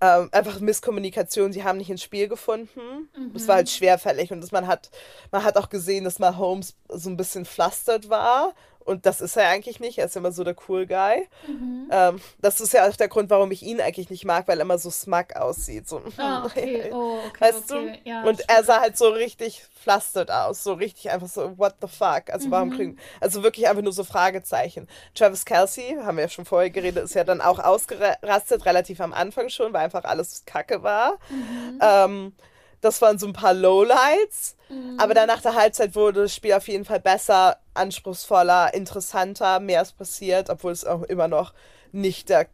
Ähm, einfach Misskommunikation, sie haben nicht ins Spiel gefunden. Es mhm. war halt schwerfällig und das, man, hat, man hat auch gesehen, dass Mahomes so ein bisschen flustert war Und das ist er eigentlich nicht. Er ist immer so der cool Guy. Mhm. Ähm, das ist ja auch der Grund, warum ich ihn eigentlich nicht mag, weil er immer so smug aussieht. So, ah, okay. Oh, okay, weißt okay. du? Ja, und er sah halt so richtig flastet aus. So richtig einfach so, what the fuck? Also, warum mhm. kriegen. Also wirklich einfach nur so Fragezeichen. Travis Kelsey, haben wir ja schon vorher geredet, ist ja dann auch ausgerastet, relativ am Anfang schon, weil einfach alles kacke war. Mhm. Ähm, das waren so ein paar Lowlights. Mhm. Aber dann nach der Halbzeit wurde das Spiel auf jeden Fall besser, anspruchsvoller, interessanter, mehr ist passiert, obwohl es auch immer noch nicht der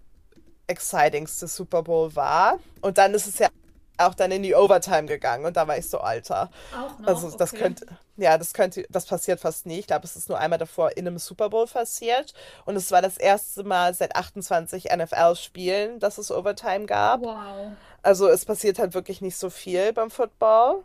excitingste Super Bowl war. Und dann ist es ja auch dann in die Overtime gegangen und da war ich so alter. Auch noch? Also das okay. könnte, ja, das könnte, das passiert fast nie. Ich glaube, es ist nur einmal davor in einem Super Bowl passiert und es war das erste Mal seit 28 NFL-Spielen, dass es Overtime gab. Wow. Also es passiert halt wirklich nicht so viel beim Football.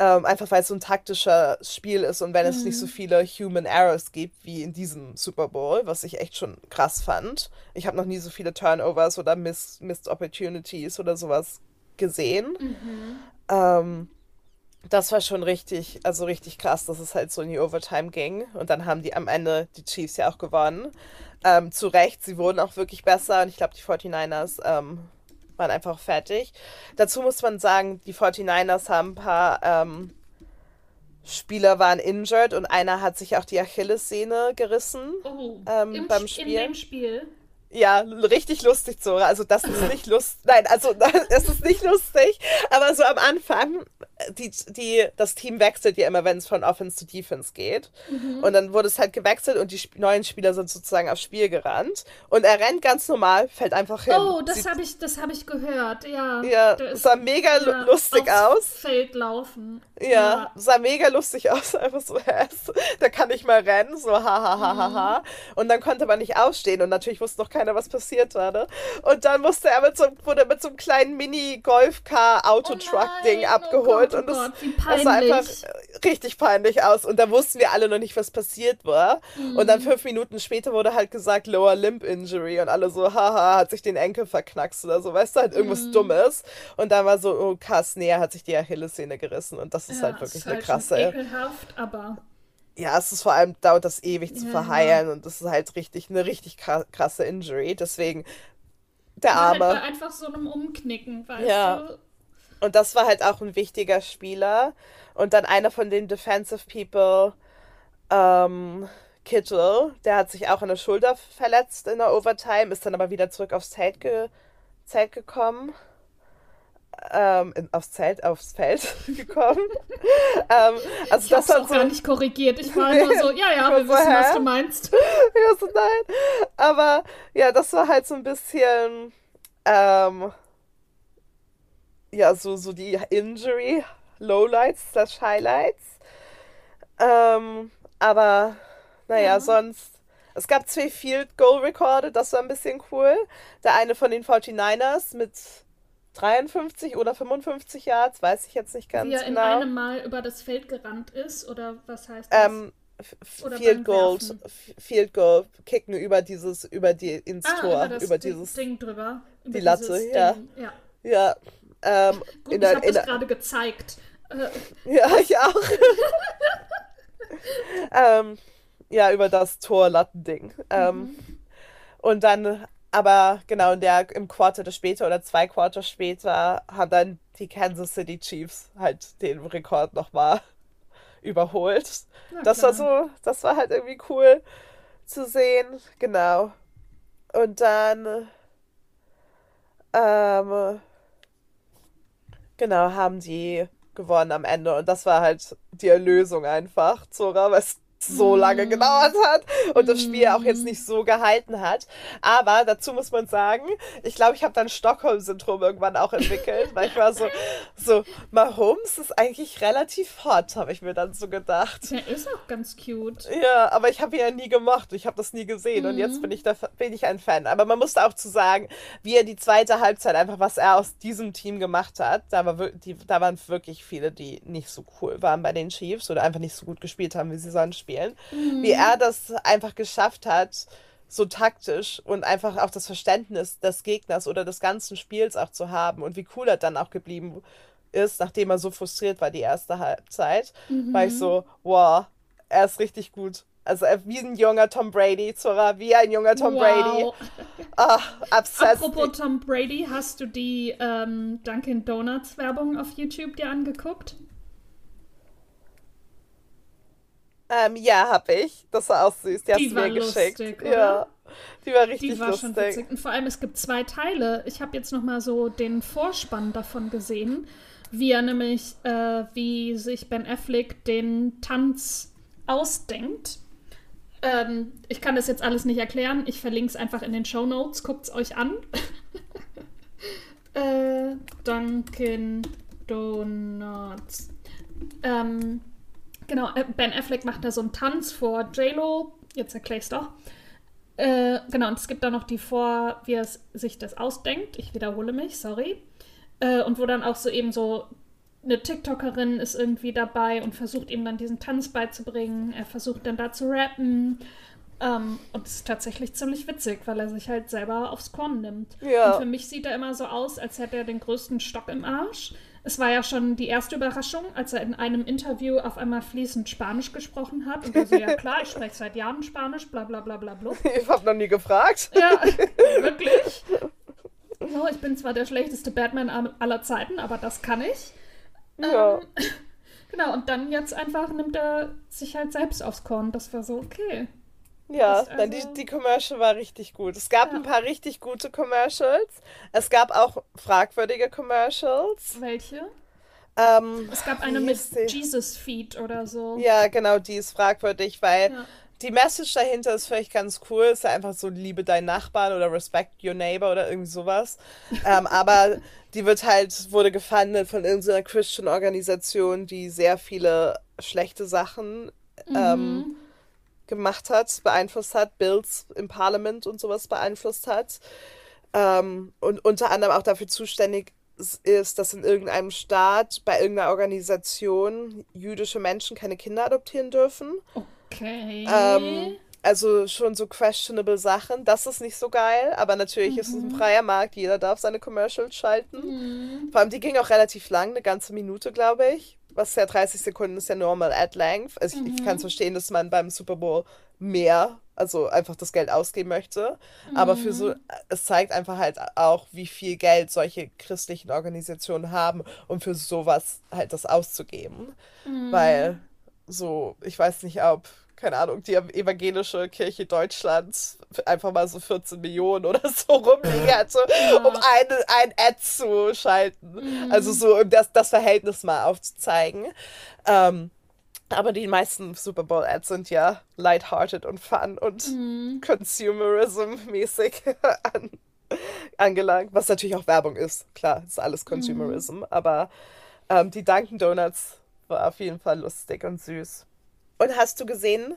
Ähm, einfach weil es so ein taktischer Spiel ist und wenn mhm. es nicht so mhm. viele Human Errors gibt wie in diesem Super Bowl, was ich echt schon krass fand. Ich habe noch nie so viele Turnovers oder Missed, Missed Opportunities oder sowas gesehen. Mhm. Ähm, das war schon richtig, also richtig krass, dass es halt so in die Overtime ging. Und dann haben die am Ende die Chiefs ja auch gewonnen. Ähm, zu Recht, sie wurden auch wirklich besser und ich glaube, die 49ers ähm, waren einfach fertig. Dazu muss man sagen, die 49ers haben ein paar ähm, Spieler waren injured und einer hat sich auch die Achillessehne gerissen oh, ähm, beim Spiel. In dem Spiel. Ja, richtig lustig, Zora. Also das ist nicht lustig. Nein, also es ist nicht lustig. Aber so am Anfang, die, die, das Team wechselt ja immer, wenn es von Offense zu Defense geht. Mhm. Und dann wurde es halt gewechselt und die Sp neuen Spieler sind sozusagen aufs Spiel gerannt. Und er rennt ganz normal, fällt einfach hin. Oh, das habe ich, hab ich gehört, ja. Ja, sah mega ja, lustig aus. Feld laufen. Ja, ja, sah mega lustig aus. Einfach so, da kann ich mal rennen, so ha ha ha ha ha. Mhm. Und dann konnte man nicht aufstehen und natürlich wusste noch keiner, was passiert war. Ne? Und dann musste er mit so, wurde mit so einem kleinen Mini-Golf-Car-Autotruck-Ding oh abgeholt. Oh und das, Gott, das, sah einfach richtig peinlich aus. Und da wussten wir alle noch nicht, was passiert war. Mhm. Und dann fünf Minuten später wurde halt gesagt, Lower Limb Injury. Und alle so, haha, hat sich den Enkel verknackst oder so. Weißt du, halt irgendwas mhm. Dummes. Und dann war so, oh krass, nee, er hat sich die Achillessehne gerissen. Und das ist ja, halt wirklich ist halt eine krasse. Ekelhaft, aber ja, es ist vor allem, dauert das ewig zu ja, verheilen ja. und das ist halt richtig, eine richtig krasse Injury. Deswegen, der halt Arme. Halt bei einfach so einem Umknicken, weißt ja. du? Und das war halt auch ein wichtiger Spieler. Und dann einer von den Defensive People, ähm, Kittle, der hat sich auch an der Schulter verletzt in der Overtime, ist dann aber wieder zurück aufs Zelt, ge Zelt gekommen ähm, in, aufs Zelt, aufs Feld gekommen. ähm, also ich das hab's auch so, gar nicht korrigiert. Ich war nur so, ja, ja, wir wissen, was du meinst. ja, so nein. Aber ja, das war halt so ein bisschen ähm, ja, so, so die Injury Lowlights slash Highlights. Ähm, aber naja, ja. sonst es gab zwei Field Goal Rekorde, das war ein bisschen cool. Der eine von den 49ers mit 53 oder 55 Yards, weiß ich jetzt nicht ganz genau. Wie er genau. in einem Mal über das Feld gerannt ist oder was heißt das? Ähm, Field Goal, Field Goal, kicken über dieses, über die ins ah, Tor, über, das über Ding, dieses Ding drüber, über die Latte, ja. ja. Ja. Ähm, Gut, ich habe das gerade gezeigt. Ja, ich auch. ähm, ja, über das Tor-Lattending. Ähm, mhm. Und dann aber genau, in der, im Quarter später oder zwei Quarter später haben dann die Kansas City Chiefs halt den Rekord nochmal überholt. das war so, das war halt irgendwie cool zu sehen. Genau. Und dann ähm, genau, haben die gewonnen am Ende. Und das war halt die Erlösung einfach, Zora, weißt so lange gedauert hat und das Spiel auch jetzt nicht so gehalten hat. Aber dazu muss man sagen, ich glaube, ich habe dann Stockholm-Syndrom irgendwann auch entwickelt, weil ich war so, so, Mahomes ist eigentlich relativ hot, habe ich mir dann so gedacht. Der ist auch ganz cute. Ja, aber ich habe ihn ja nie gemocht, ich habe das nie gesehen mhm. und jetzt bin ich, da, bin ich ein Fan. Aber man musste auch zu sagen, wie er die zweite Halbzeit einfach, was er aus diesem Team gemacht hat, da, war, die, da waren wirklich viele, die nicht so cool waren bei den Chiefs oder einfach nicht so gut gespielt haben, wie sie sonst spielen spielen, mhm. wie er das einfach geschafft hat, so taktisch und einfach auch das Verständnis des Gegners oder des ganzen Spiels auch zu haben und wie cool er dann auch geblieben ist, nachdem er so frustriert war die erste Halbzeit, mhm. war ich so, wow, er ist richtig gut Also wie ein junger Tom Brady, Zora, wie ein junger Tom wow. Brady. Oh, Apropos Tom Brady, hast du die ähm, Dunkin' Donuts Werbung auf YouTube dir angeguckt? Ähm, ja, hab ich. Das war auch süß. Die, die hast du mir lustig, geschickt. Oder? Ja. Die war richtig die war lustig. Schon witzig. Und vor allem, es gibt zwei Teile. Ich habe jetzt noch mal so den Vorspann davon gesehen, wie er nämlich, äh, wie sich Ben Affleck den Tanz ausdenkt. Ähm, ich kann das jetzt alles nicht erklären. Ich verlinke es einfach in den Show Notes. Guckt es euch an. äh, Dunkin' Donuts. Ähm, genau, äh, Ben Affleck macht da so einen Tanz vor JLo. Jetzt erkläre ich es doch. Äh, genau, und es gibt da noch die vor, wie er sich das ausdenkt. Ich wiederhole mich, sorry. Äh, und wo dann auch so eben so eine TikTokerin ist irgendwie dabei und versucht ihm dann diesen Tanz beizubringen. Er versucht dann da zu rappen. Ähm, und es ist tatsächlich ziemlich witzig, weil er sich halt selber aufs Korn nimmt. Ja. Und für mich sieht er immer so aus, als hätte er den größten Stock im Arsch. Es war ja schon die erste Überraschung, als er in einem Interview auf einmal fließend Spanisch gesprochen hat. Und er so, ja klar, ich spreche seit Jahren Spanisch, bla bla bla bla bla. Ich habe noch nie gefragt. Ja, wirklich. So, ich bin zwar der schlechteste Batman aller Zeiten, aber das kann ich. Ja. Ähm, genau, und dann jetzt einfach nimmt er sich halt selbst aufs Korn. Das war so, okay. Ja, also... dann die, die Commercial war richtig gut. Es gab ja. ein paar richtig gute Commercials. Es gab auch fragwürdige Commercials. Welche? Ähm, es gab eine mit Jesus Feet oder so. Ja, genau, die ist fragwürdig, weil ja. die Message dahinter ist vielleicht ganz cool. Es ist ja einfach so, liebe deinen Nachbarn oder respect your neighbor oder irgendwie sowas. ähm, aber die wird halt, wurde gefundet von irgendeiner Christian-Organisation, die sehr viele schlechte Sachen mhm. ähm, gemacht hat, beeinflusst hat, Bills im Parlament und sowas beeinflusst hat. Ähm, und unter anderem auch dafür zuständig ist, dass in irgendeinem Staat bei irgendeiner Organisation jüdische Menschen keine Kinder adoptieren dürfen. Okay. Ähm, also schon so questionable Sachen. Das ist nicht so geil, aber natürlich mhm. ist es ein mhm. freier Markt. Jeder darf seine Commercials schalten. Mhm. Vor allem, die ging auch relativ lang, eine ganze Minute, glaube ich was ja 30 Sekunden ist ja normal ad length. Also mhm. ich, ich kann es mhm. verstehen, dass man beim Super Bowl mehr, also einfach das Geld ausgeben möchte. Mhm. Aber für so, mhm. es zeigt einfach halt auch, wie viel Geld solche christlichen Organisationen haben, um für sowas halt das auszugeben. Mhm. Weil so, ich weiß nicht, ob keine Ahnung, die evangelische Kirche Deutschlands einfach mal so 14 Millionen oder so rumliegen hatte, ja. um eine, ein Ad zu schalten. Mhm. Also so, um das, das Verhältnis mal aufzuzeigen. Ähm, aber die meisten Super Bowl Ads sind ja lighthearted und fun und mhm. Consumerism-mäßig an, angelangt, was natürlich auch Werbung ist. Klar, ist alles Consumerism, mhm. aber ähm, die Dunkin' Donuts war auf jeden Fall lustig und süß. Und hast du gesehen,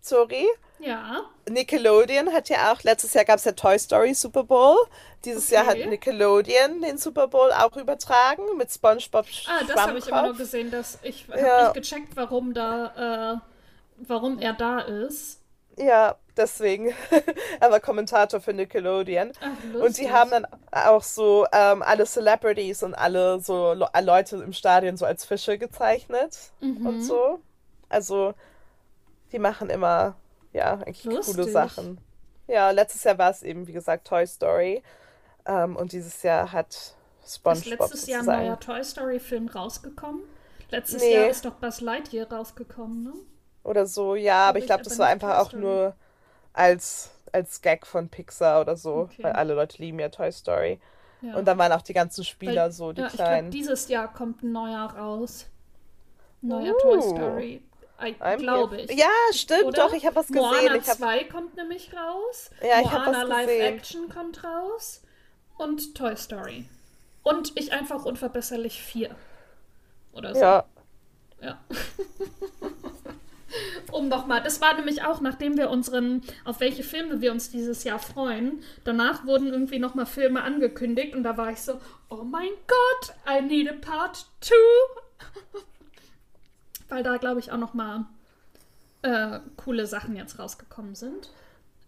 Zori? Ja. Nickelodeon hat ja auch, letztes Jahr gab es ja Toy Story Super Bowl. Dieses okay. Jahr hat Nickelodeon den Super Bowl auch übertragen mit SpongeBob Ah, das habe ich immer nur gesehen. Dass ich habe ja. nicht gecheckt, warum da, äh, warum er da ist. Ja, deswegen. er war Kommentator für Nickelodeon. Ach, und die haben dann auch so ähm, alle Celebrities und alle so Leute im Stadion so als Fische gezeichnet mhm. und so. Also, die machen immer, ja, eigentlich Lustig. coole Sachen. Ja, letztes Jahr war es eben, wie gesagt, Toy Story. Ähm, und dieses Jahr hat SpongeBob. Ist letztes Jahr ein neuer Toy Story-Film rausgekommen? Letztes nee. Jahr ist doch Buzz Lightyear rausgekommen, ne? Oder so, ja, aber ich glaube, das war einfach auch nur als, als Gag von Pixar oder so, okay. weil alle Leute lieben ja Toy Story. Ja. Und dann waren auch die ganzen Spieler weil, so, die ja, kleinen. Ich glaub, dieses Jahr kommt ein neuer raus. Neuer uh. Toy Story. Glaube ich. Ja, stimmt, Oder? doch, ich habe was gesehen. Moana ich hab... 2 kommt nämlich raus. Ja, ich habe was gesehen. Live Action kommt raus. Und Toy Story. Und ich einfach unverbesserlich 4. Oder so. Ja. Ja. um nochmal, das war nämlich auch, nachdem wir unseren, auf welche Filme wir uns dieses Jahr freuen, danach wurden irgendwie nochmal Filme angekündigt und da war ich so, oh mein Gott, I need a part 2 weil da, glaube ich, auch noch mal äh, coole Sachen jetzt rausgekommen sind.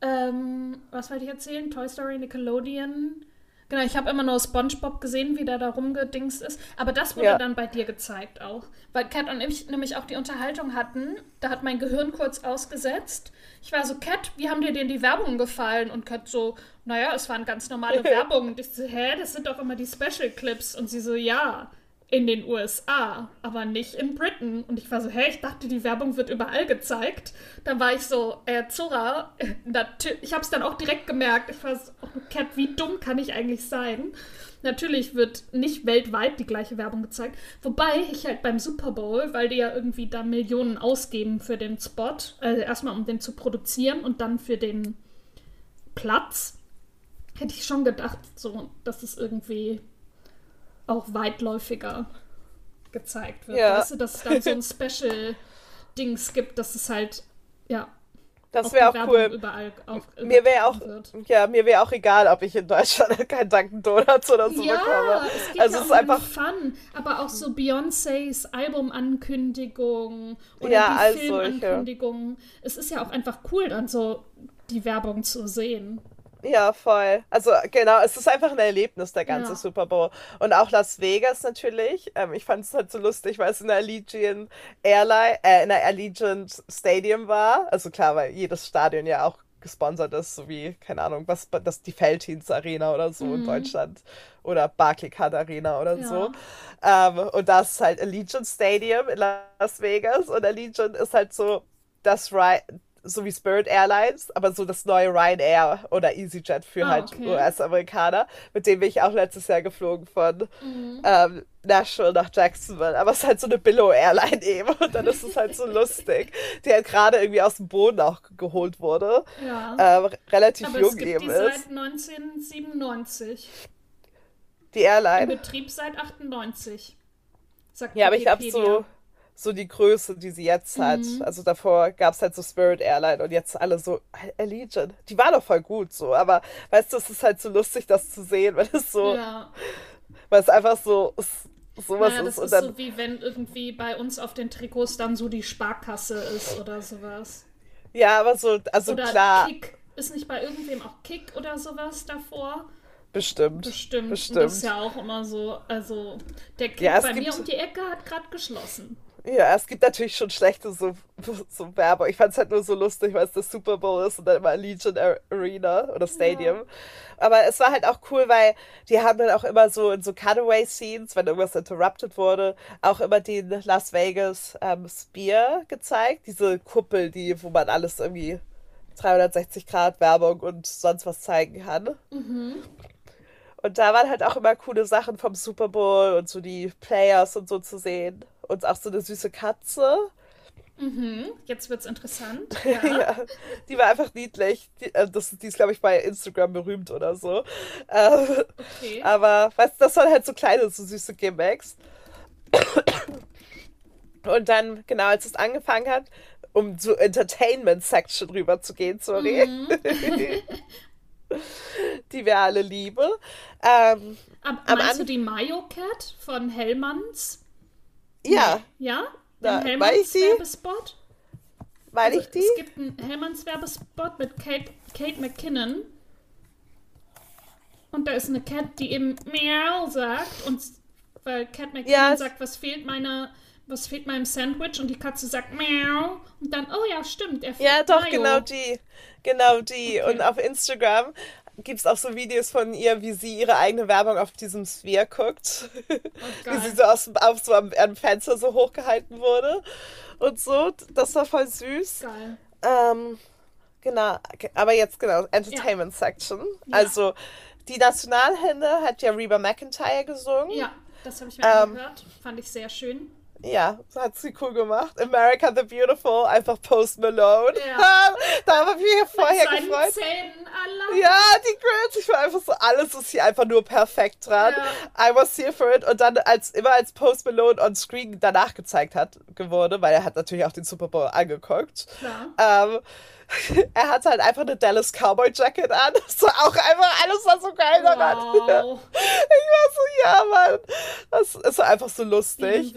Ähm, was wollte ich erzählen? Toy Story, Nickelodeon. Genau, ich habe immer nur SpongeBob gesehen, wie der da rumgedingst ist. Aber das wurde ja. dann bei dir gezeigt auch. Weil Cat und ich nämlich auch die Unterhaltung hatten. Da hat mein Gehirn kurz ausgesetzt. Ich war so, Cat, wie haben dir denn die Werbungen gefallen? Und Cat so, naja, es waren ganz normale Werbungen. Und ich so, hä, das sind doch immer die Special Clips. Und sie so, ja in den USA, aber nicht in Britain. Und ich war so, hey, ich dachte, die Werbung wird überall gezeigt. Dann war ich so, äh, Zora, ich habe es dann auch direkt gemerkt. Ich war so, oh, Cat, wie dumm kann ich eigentlich sein? Natürlich wird nicht weltweit die gleiche Werbung gezeigt. Wobei ich halt beim Super Bowl, weil die ja irgendwie da Millionen ausgeben für den Spot, also erstmal um den zu produzieren und dann für den Platz, hätte ich schon gedacht, so, dass es irgendwie auch weitläufiger gezeigt wird. Ja. Weißt du, dass es dann so ein Special-Dings gibt, dass es halt, ja. Das wäre auch cool. Überall auch mir wäre auch, wird. ja, mir wäre auch egal, ob ich in Deutschland keinen Dunkin' Donuts oder so ja, bekomme. Es geht also ja es ist einfach Fun, aber auch so Beyoncés Albumankündigung oder ja, die Filmankündigung. Es ist ja auch einfach cool, dann so die Werbung zu sehen. Ja, voll. Also genau, es ist einfach ein Erlebnis, der ganze ja. Super Bowl. Und auch Las Vegas natürlich. Ähm, ich fand es halt so lustig, weil es in der Allegiant Airline, äh, in der Allegiant Stadium war. Also klar, weil jedes Stadion ja auch gesponsert ist, so wie, keine Ahnung, was das die Feldhins Arena oder so mhm. in Deutschland oder Barclaycard Arena oder ja. so. Ähm, und das ist halt Allegiant Stadium in Las Vegas und Allegiant ist halt so das right so wie Spirit Airlines, aber so das neue Ryanair oder EasyJet für ah, halt okay. US-Amerikaner, mit dem bin ich auch letztes Jahr geflogen von mhm. ähm, Nashville nach Jacksonville. Aber es ist halt so eine Billow-Airline eben und dann ist es halt so lustig, die halt gerade irgendwie aus dem Boden auch geholt wurde. Ja. Ähm, relativ aber jung es gibt eben die ist. Seit 1997. Die Airline. In Betrieb seit 98. Sagt ja, aber ich habe so so die Größe, die sie jetzt hat. Mhm. Also davor gab es halt so Spirit Airline und jetzt alle so Allegiant. Die war doch voll gut so, aber weißt du, es ist halt so lustig, das zu sehen, weil es so, ja. weil es einfach so sowas naja, ist. Das ist so wie wenn irgendwie bei uns auf den Trikots dann so die Sparkasse ist oder sowas. Ja, aber so, also oder klar. Kick. Ist nicht bei irgendwem auch Kick oder sowas davor? Bestimmt. Bestimmt. Bestimmt. Und das ist ja auch immer so, also der Kick ja, bei mir um die Ecke hat gerade geschlossen. Ja, es gibt natürlich schon schlechte so, so Werbung. Ich fand es halt nur so lustig, weil es der Super Bowl ist und dann immer Legion Arena oder Stadium. Ja. Aber es war halt auch cool, weil die haben dann auch immer so in so Cutaway-Scenes, wenn irgendwas interrupted wurde, auch immer den Las Vegas ähm, Spear gezeigt. Diese Kuppel, die, wo man alles irgendwie 360 Grad Werbung und sonst was zeigen kann. Mhm. Und da waren halt auch immer coole Sachen vom Super Bowl und so die Players und so zu sehen und auch so eine süße Katze. Mhm, jetzt wird's interessant. Ja. ja. die war einfach niedlich. Die, äh, das, die ist, glaube ich, bei Instagram berühmt oder so. Ähm, okay. Aber, weißt das waren halt so kleine, so süße Gimmicks. Und dann, genau als es angefangen hat, um zur Entertainment-Section rüber zu gehen, sorry. Mhm. die wir alle lieben. Ähm, Ab, meinst du die Mayo Cat von Hellmanns? Ja. Ja? Den Hellmanns Werbespot? Weil also, ich die? Es gibt einen Hellmanns Werbespot mit Kate, Kate McKinnon. Und da ist eine Cat, die eben Miau sagt. Und weil Cat McKinnon ja, sagt, was fehlt meiner was fehlt meinem Sandwich? Und die Katze sagt Miau. Und dann, oh ja, stimmt, er Ja, doch, Mayo. genau die. Genau die. Okay. Und auf Instagram gibt es auch so Videos von ihr, wie sie ihre eigene Werbung auf diesem Sphere guckt. Oh, wie sie so aus auf so am, am, Fenster so hochgehalten wurde und so. Das war voll süß. Geil. Ähm, genau, aber jetzt genau, Entertainment ja. Section. Ja. Also die Nationalhymne hat ja Reba McIntyre gesungen. Ja, das habe ich mir ähm, angehört. Fand ich sehr schön. Ja, hat sie cool gemacht. America the Beautiful, einfach Post Malone. Ja. da habe ich mich vorher gefreut. Zähnen, ja, die Grills. Ich war einfach so, alles ist hier einfach nur perfekt dran. Ja. I was here for it. Und dann als immer als Post Malone on Screen danach gezeigt hat, geworden, weil er hat natürlich auch den Super Bowl angeguckt. Ähm, er hat halt einfach eine Dallas Cowboy Jacket an. War auch einfach, alles war so geil daran. Wow. Ich war so, ja, Mann. Das ist einfach so lustig.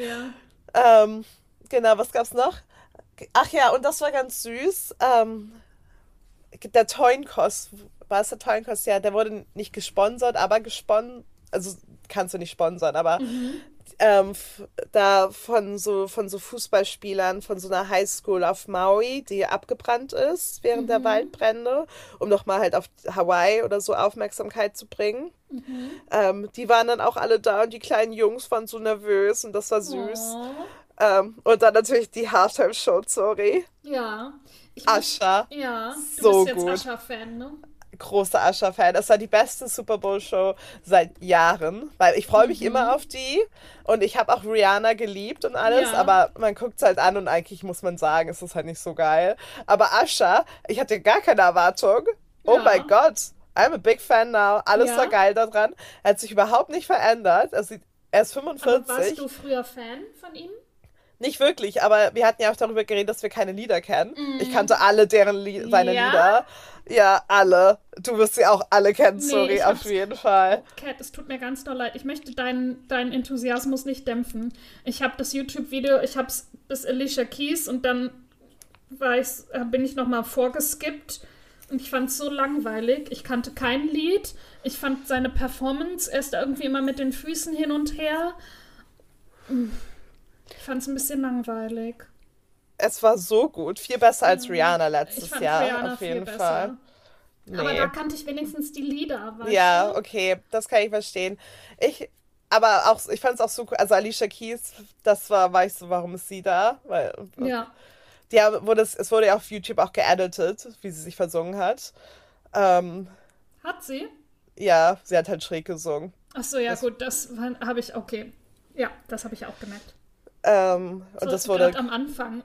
Ähm, genau, was gab's noch? Ach ja, und das war ganz süß. Ähm, der Toinkos Buster Tollkos, ja, der wurde nicht gesponsert, aber gesponsert, also kannst du nicht sponsern, aber Mhm. Ähm, da von so, von so Fußballspielern von so einer Highschool auf Maui, die abgebrannt ist während der Waldbrände, um nochmal halt auf Hawaii oder so Aufmerksamkeit zu bringen. Ähm, die waren dann auch alle da und die kleinen Jungs waren so nervös und das war süß. Ähm, und dann natürlich die Halftime-Show, sorry. Ja. Ich Ascha, Ja, du So bist jetzt. Ascha-Fan, ne? Großer Ascha-Fan. Das war die beste Super Bowl-Show seit Jahren, weil ich freue mich immer auf die und ich habe auch Rihanna geliebt und alles, Ja. aber man guckt es halt an und eigentlich muss man sagen, es ist halt nicht so geil. Aber Ascha, ich hatte gar keine Erwartung. Oh Ja. mein Gott, I'm a big fan now. Alles Ja. war geil daran. Er hat sich überhaupt nicht verändert. Er, sieht, er ist Aber 45. warst du früher Fan von ihm? Nicht wirklich, aber wir hatten ja auch darüber geredet, dass wir keine Lieder kennen. Ich kannte alle deren Lie seine Mhm. Ja? Lieder. Ja, alle. Du wirst sie auch alle kennen, Nee, sorry, ich auf jeden Fall. Cat, es tut mir ganz doll leid. Ich möchte deinen deinen Enthusiasmus nicht dämpfen. Ich habe das YouTube-Video, ich habe es bis Alicia Keys und dann war ich's, äh, bin ich nochmal vorgeskippt und ich fand es so langweilig. Ich kannte kein Lied. Ich fand seine Performance, er ist da irgendwie immer mit den Füßen hin und her. Ich fand es ein bisschen langweilig. Es war so gut. Viel besser als Rihanna Ich letztes Jahr, Rihanna auf jeden. Fall. Aber Nee. da kannte ich wenigstens die Lieder. Ja, du? okay, das kann ich verstehen. Ich, aber auch, ich fand es auch so cool. Also Alicia Keys, das war, weiß so, warum ist sie da? Weil, Ja. die haben, wurde es, es wurde ja auf YouTube auch geeditet, wie sie sich versungen hat. Ähm, Hat sie? ja, sie hat halt schräg gesungen. Ach so, ja Das- gut, das habe ich, okay. Ja, das habe ich auch gemerkt. Ähm, und So, das wurde am Anfang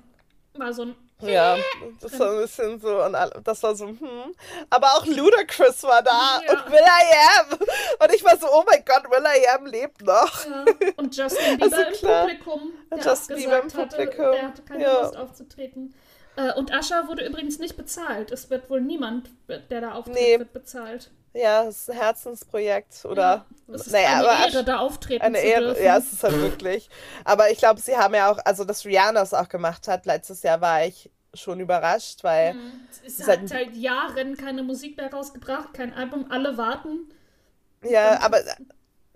war so ein, Ja, das war ein bisschen so, und das war so, hm. Aber auch Ludacris war da Ja. und Will I Am. Und ich war so, oh mein Gott, Will I Am lebt noch. ja, und Justin Bieber Also im klar. Publikum, der Justin Bieber im Publikum, hatte, der hatte keine ja. Lust aufzutreten. Äh, und Ascha wurde übrigens nicht bezahlt. Es wird wohl niemand, der da auftritt, Nee. wird bezahlt. Ja, es ist ein Herzensprojekt, oder? Ja, es ist naja, eine aber Ehre, da auftreten eine zu Ehre, dürfen. ja, es ist halt wirklich. Aber ich glaube, sie haben ja auch, also dass Rihanna es auch gemacht hat, letztes Jahr war ich schon überrascht, weil Es Seit- hat seit Jahren keine Musik mehr rausgebracht, kein Album, alle warten. Ja, aber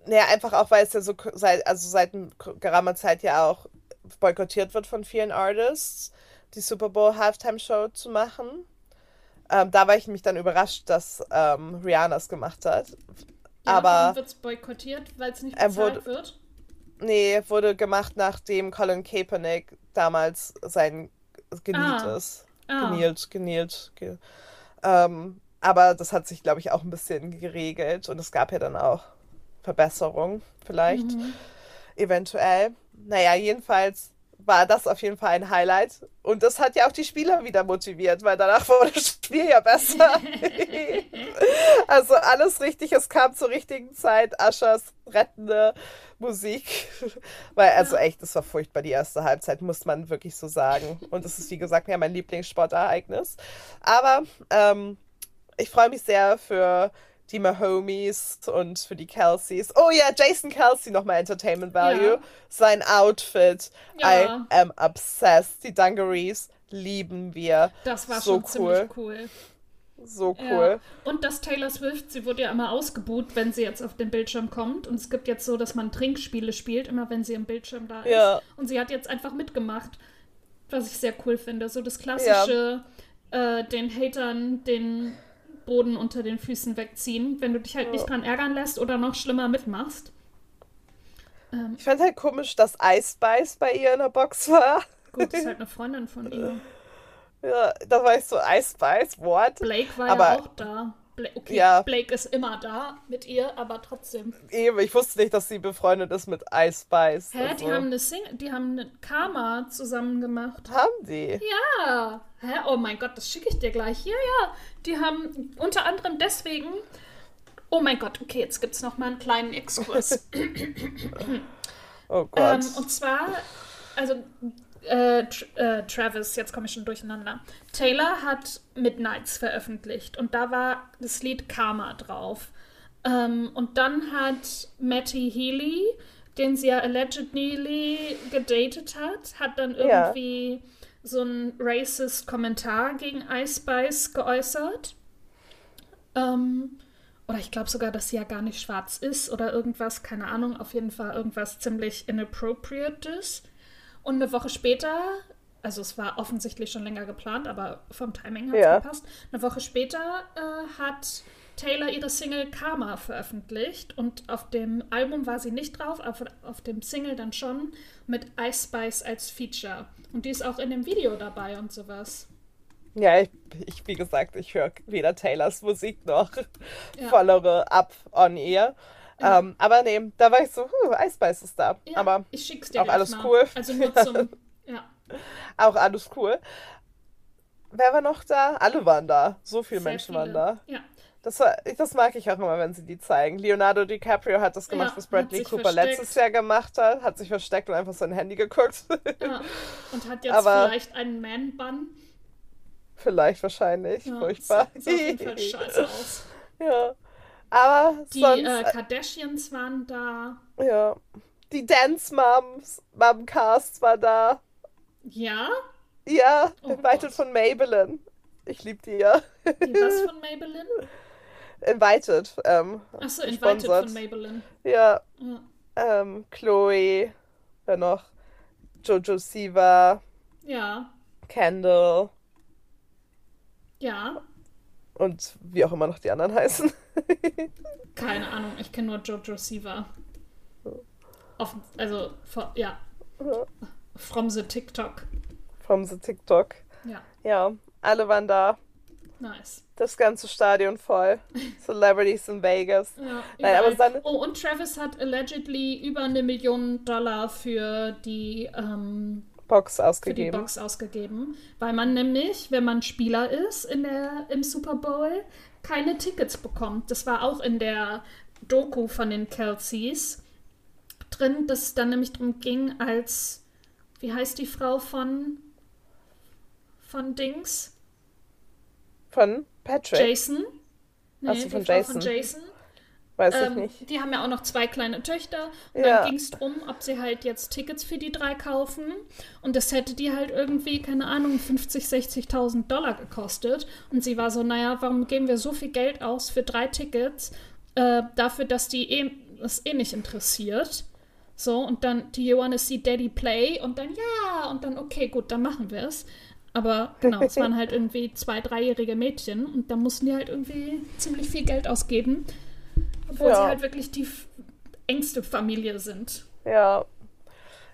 naja, einfach auch, weil es ja so seit, also seit geraumer Zeit ja auch boykottiert wird von vielen Artists, die Super Bowl Halftime Show zu machen. Ähm, da war ich mich dann überrascht, dass ähm, Rihanna es gemacht hat. Ja, aber wird es boykottiert, weil es nicht bezahlt wurde- wird? nee, wurde gemacht, nachdem Colin Kaepernick damals sein genielt Ah. ist. Ah. Genielt, genielt. Ge ähm, aber das hat sich, glaube ich, auch ein bisschen geregelt und es gab ja dann auch Verbesserungen vielleicht. Mhm. Eventuell. Naja, jedenfalls war das auf jeden Fall ein Highlight. Und das hat ja auch die Spieler wieder motiviert, weil danach wurde das Spiel ja besser. also alles richtig, es kam zur richtigen Zeit. Aschers rettende Musik. Weil, also echt, es war furchtbar, die erste Halbzeit, muss man wirklich so sagen. Und es ist, wie gesagt, ja mein Lieblingssportereignis. Aber ähm, ich freue mich sehr für die Mahomies und für die Kelseys. Oh ja, Jason Kelsey nochmal Entertainment Value. Ja. Sein Outfit. Ja. I am obsessed. Die Dungarees lieben wir. Das war so schon cool. ziemlich cool. So Ja. cool. Und dass Taylor Swift, sie wurde ja immer ausgebuht, wenn sie jetzt auf den Bildschirm kommt. Und es gibt jetzt so, dass man Trinkspiele spielt, immer wenn sie im Bildschirm da ist. Ja. Und sie hat jetzt einfach mitgemacht, was ich sehr cool finde. So das klassische, äh, den Hatern den Boden unter den Füßen wegziehen, wenn du dich halt nicht dran ärgern lässt oder noch schlimmer mitmachst. Ähm, Ich fand halt komisch, dass Ice Spice bei ihr in der Box war. gut, ist halt eine Freundin von ihr. Ja, da war ich so, Ice Spice, what? Blake war Aber- ja auch da. Bla okay, Ja. Blake ist immer da mit ihr, aber trotzdem. Eben, ich wusste nicht, dass sie befreundet ist mit Ice Spice. Hä, Also, die haben eine Sing die haben eine Karma zusammen gemacht. haben die? Ja. Hä? Oh mein Gott, das schicke ich dir gleich. Ja, ja. Die haben unter anderem deswegen. Oh mein Gott, okay, jetzt gibt es noch mal einen kleinen Exkurs. Oh Gott. ähm, und zwar, also äh, äh, Travis, jetzt komme ich schon durcheinander. Taylor hat Midnights veröffentlicht und da war das Lied Karma drauf. Ähm, und dann hat Matty Healy, den sie ja allegedly gedatet hat, hat dann Ja. irgendwie so einen racist Kommentar gegen Ice Spice geäußert. Ähm, oder ich glaube sogar, dass sie ja gar nicht schwarz ist oder irgendwas, keine Ahnung, auf jeden Fall irgendwas ziemlich inappropriates. Und eine Woche später, also es war offensichtlich schon länger geplant, aber vom Timing hat es Ja. gepasst. Eine Woche später äh, hat Taylor ihre Single Karma veröffentlicht und auf dem Album war sie nicht drauf, aber auf dem Single dann schon mit Ice Spice als Feature. Und die ist auch in dem Video dabei und sowas. Ja, ich, ich wie gesagt, ich höre weder Taylors Musik noch Ja. vollere ab on ear. Ja. Ähm, aber nee, da war ich so, huh, Spice ist da. Ja, Aber ich schick's dir auch alles mal. cool. Also nur zum, ja. auch alles cool. Wer war noch da? Alle waren da. So viele Sehr Menschen viele. waren da. Ja, Das, war, das mag ich auch immer, wenn sie die zeigen. Leonardo DiCaprio hat das gemacht, Ja, was Bradley Cooper versteckt. letztes Jahr gemacht hat. Hat sich versteckt und einfach sein Handy geguckt. ja. Und hat jetzt Aber- vielleicht einen Man-Bun. Vielleicht, wahrscheinlich. Ja, Furchtbar. Sieht auf jeden Fall scheiße aus. ja. Aber Die sonst, äh, Kardashians waren da. ja. Die Dance Moms, Mom Cast war da. Ja? Ja, Oh invited Gott. von Maybelline. Ich lieb die ja. Die was von Maybelline? Invited. Ähm, Achso, Invited von Maybelline. Ja, Ja. ähm, Chloe, wer noch? Jojo Siva, ja. Kendall Ja. Und wie auch immer noch die anderen heißen. Keine Ahnung, ich kenne nur Jojo Siva. Offen, also, for, ja. From the TikTok. From the TikTok. Ja, Ja, alle waren da. nice. Das ganze Stadion voll. Celebrities in Vegas. Ja, Nein, aber dann- oh, und Travis hat allegedly über eine Million Dollar für die, ähm, Box für die ausgegeben. Box ausgegeben, weil man nämlich, wenn man Spieler ist in der, im Super Bowl, keine Tickets bekommt. Das war auch in der Doku von den Kelseys drin, dass es dann nämlich darum ging, als, wie heißt die Frau von, von Dings? Von Patrick. Jason? Nee, Ach so, die von Frau Jason. von Jason. Weiß ich Ähm, nicht. die haben ja auch noch zwei kleine Töchter. Und Ja. dann ging es darum, ob sie halt jetzt Tickets für die drei kaufen. Und das hätte die halt irgendwie, keine Ahnung, 50.000, 60.000 Dollar gekostet. Und sie war so, naja, warum geben wir so viel Geld aus für drei Tickets, äh, dafür, dass die eh, das eh nicht interessiert. So, und dann, do you wanna see Daddy play? Und dann, ja, und dann, okay, gut, dann machen wir es. Aber genau, es waren halt irgendwie zwei, dreijährige Mädchen und da mussten die halt irgendwie ziemlich viel Geld ausgeben. Obwohl Ja. sie halt wirklich die engste Familie sind. Ja.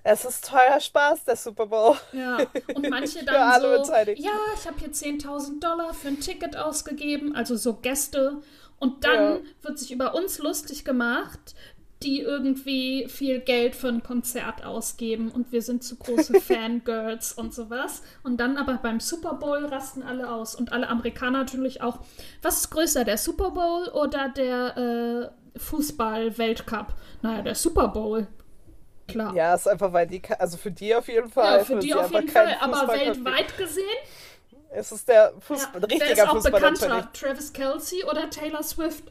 Es ist teurer Spaß, der Super Bowl. Ja, und manche Für dann alle so, ja, ich habe hier 10.000 Dollar für ein Ticket ausgegeben, also so Gäste. Und dann Ja. wird sich über uns lustig gemacht, die irgendwie viel Geld für ein Konzert ausgeben und wir sind zu große Fangirls und sowas. Und dann aber beim Super Bowl rasten alle aus und alle Amerikaner natürlich auch. Was ist größer, der Super Bowl oder der äh, Fußball-Weltcup? Naja, der Super Bowl. Klar. Ja, ist einfach, weil die, also für die auf jeden Fall. Ja, für die auf jeden Fall, aber weltweit gesehen, Es ist der ja, Fußball, wer richtiger ist auch bekannter? Travis Kelsey oder Taylor Swift?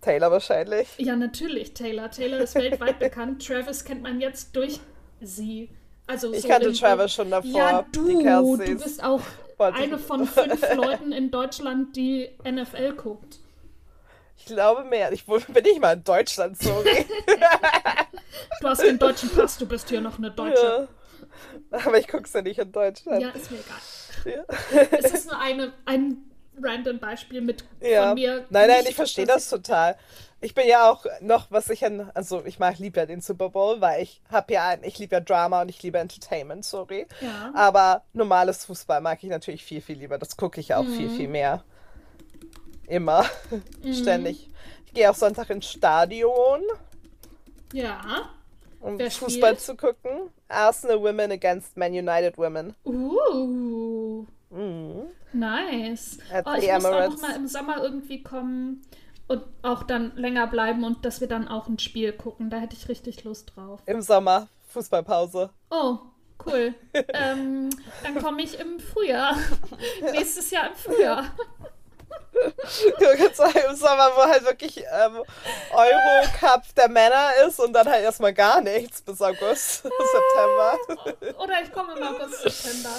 Taylor wahrscheinlich. Ja, natürlich Taylor. Taylor ist weltweit bekannt. Travis kennt man jetzt durch sie. Also Ich so kannte Travis schon davor. Ja, du, du bist auch eine von fünf Leuten in Deutschland, die NFL guckt. Ich glaube mehr. Ich bin nicht mal in Deutschland, sorry. Du hast den deutschen Pass, du bist hier noch eine Deutsche. ja. Aber ich guck's ja nicht in Deutschland. Ja, ist mir egal. Ja. Es ist nur eine, ein random Beispiel mit Ja. von mir. Nein, nein, ich verstehe das total. Ich bin ja auch noch, was ich an, also ich mag, lieb ja den Super Bowl, weil ich habe ja ein, ich liebe ja Drama und ich liebe Entertainment, sorry. Ja. Aber normales Fußball mag ich natürlich viel, viel lieber. Das gucke ich auch viel, Mhm. viel mehr. Immer. Ständig. Ich gehe auch Sonntag ins Stadion, Ja. um Wer Fußball spielt? zu gucken. Arsenal Women against Man United Women. Uh. Mhm. Nice. Oh, ich muss auch noch mal im Sommer irgendwie kommen und auch dann länger bleiben und dass wir dann auch ein Spiel gucken. Da hätte ich richtig Lust drauf. Im Sommer, Fußballpause. Oh, cool. ähm, dann komme ich im Frühjahr. Nächstes Jahr im Frühjahr. Du kannst sagen, im Sommer, wo halt wirklich ähm, Euro-Cup der Männer ist und dann halt erstmal gar nichts bis August, September. Oder ich komme im August, September.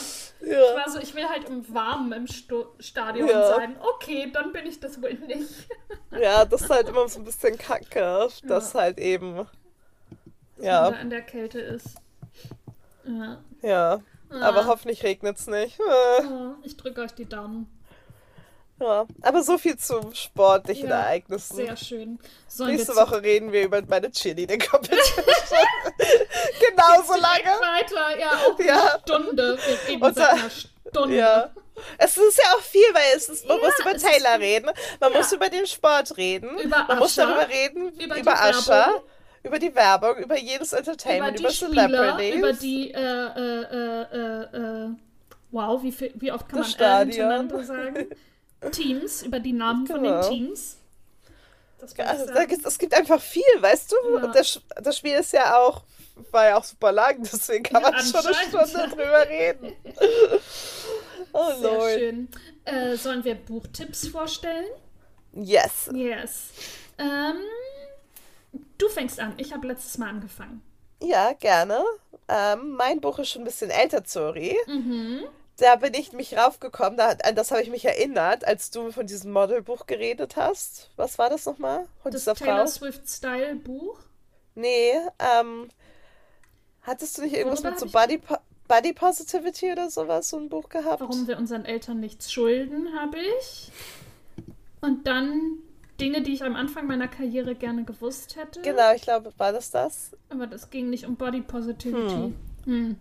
Ja. Ich war so, ich will halt im Warmen im Sto Stadion ja. sein. Okay, dann bin ich das wohl nicht. Ja, das ist halt immer so ein bisschen kacke, dass halt eben. Dass ja. Man da in der Kälte ist. Ja. Ja. Aber hoffentlich regnet es nicht. Ich drücke euch die Daumen. Ja, aber so viel zu sportlichen ja, Ereignissen. Sehr schön. Sollen Nächste Woche reden wir über meine Cheerleading-Competition. Genauso lange. Weiter, ja, auch ja. eine Stunde. Wir reden seit einer Stunde. Ja. Es ist ja auch viel, weil es ist, man ja, muss über Taylor reden, man ja. muss über den Sport reden, über man Ascha, muss darüber reden, über, über Ascha, über die Werbung, über jedes Entertainment, über, über Celebrities. Über die, äh, äh, äh, äh, wow, wie, viel, wie oft kann das man hintereinander sagen? Teams, über die Namen genau. von den genau. Teams. Also, da gibt, es gibt einfach viel, weißt du? Ja. Und das, das Spiel ist ja auch, war ja auch super lang, deswegen kann ja, man schon eine Stunde drüber reden. oh Sehr Lord. schön. Äh, sollen wir Buchtipps vorstellen? Yes. Yes. Ähm, du fängst an. Ich habe letztes Mal angefangen. Ja, gerne. Ähm, mein Buch ist schon ein bisschen älter, sorry. Mhm da bin ich mich raufgekommen, da, an das habe ich mich erinnert, als du von diesem Modelbuch geredet hast. Was war das nochmal? Von das Taylor Swift Style Buch? Nee, ähm, hattest du nicht irgendwas Worüber mit so Body, po Body Positivity oder sowas, so ein Buch gehabt? Warum wir unseren Eltern nichts schulden, habe ich. Und dann Dinge, die ich am Anfang meiner Karriere gerne gewusst hätte. Genau, ich glaube, war das das? Aber das ging nicht um Body Positivity. Hm. Hm.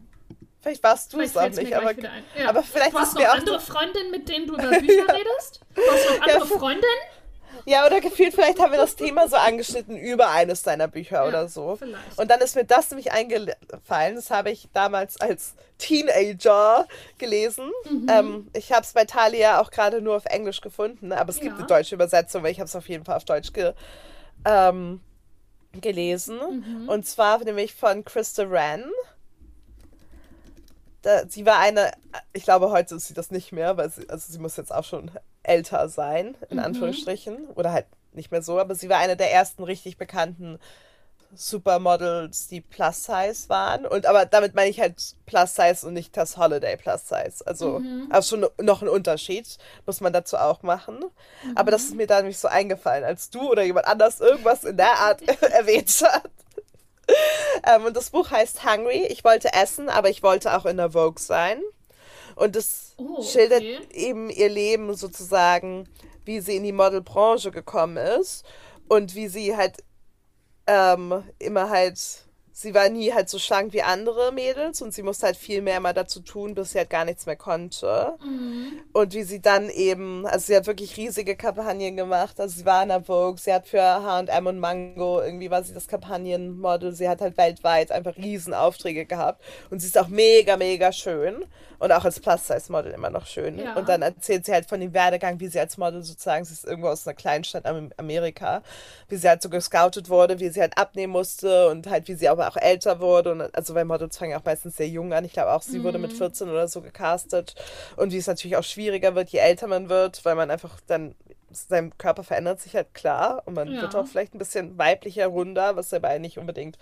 Vielleicht warst du es auch nicht, aber, ja. aber vielleicht du hast noch andere Freundinnen, mit denen du über Bücher ja. redest? Du hast noch andere ja, Freundinnen? Ja, oder gefühlt, vielleicht haben wir das Thema so angeschnitten über eines deiner Bücher ja, oder so. Vielleicht. Und dann ist mir das nämlich eingefallen. Das habe ich damals als Teenager gelesen. Mhm. Ähm, ich habe es bei Thalia auch gerade nur auf Englisch gefunden, aber es ja. gibt eine deutsche Übersetzung, weil ich habe es auf jeden Fall auf Deutsch ge ähm, gelesen. Mhm. Und zwar nämlich von Krista Wren da, sie war eine, ich glaube, heute ist sie das nicht mehr, weil sie, also sie muss jetzt auch schon älter sein, in mhm. Anführungsstrichen. Oder halt nicht mehr so, aber sie war eine der ersten richtig bekannten Supermodels, die Plus Size waren. Und aber damit meine ich halt Plus Size und nicht das Holiday Plus Size. Also, mhm. also schon noch ein Unterschied, muss man dazu auch machen. Mhm. Aber das ist mir da nämlich so eingefallen, als du oder jemand anders irgendwas in der Art erwähnt hat. ähm, und das Buch heißt Hungry. Ich wollte essen, aber ich wollte auch in der Vogue sein. Und es oh, schildert eben ihr Leben sozusagen, wie sie in die Modelbranche gekommen ist und wie sie halt ähm, immer halt sie war nie halt so schlank wie andere Mädels und sie musste halt viel mehr mal dazu tun, bis sie halt gar nichts mehr konnte. Mhm. Und wie sie dann eben, also sie hat wirklich riesige Kampagnen gemacht. Also sie war in der Vogue, sie hat für H&M und Mango, irgendwie war sie das Kampagnenmodel. Sie hat halt weltweit einfach riesen Aufträge gehabt. Und sie ist auch mega, mega schön. Und auch als Plus-Size-Model immer noch schön. Ja. Und dann erzählt sie halt von dem Werdegang, wie sie als Model sozusagen, sie ist irgendwo aus einer Kleinstadt in Amerika, wie sie halt so gescoutet wurde, wie sie halt abnehmen musste und halt wie sie aber auch älter wurde. Und also weil Models fangen auch meistens sehr jung an. Ich glaube auch, sie mhm. wurde mit 14 mhm. oder so gecastet. Und wie es natürlich auch schwieriger wird, je älter man wird, weil man einfach dann sein Körper verändert sich halt klar und man ja. wird auch vielleicht ein bisschen weiblicher, runder, was dabei nicht unbedingt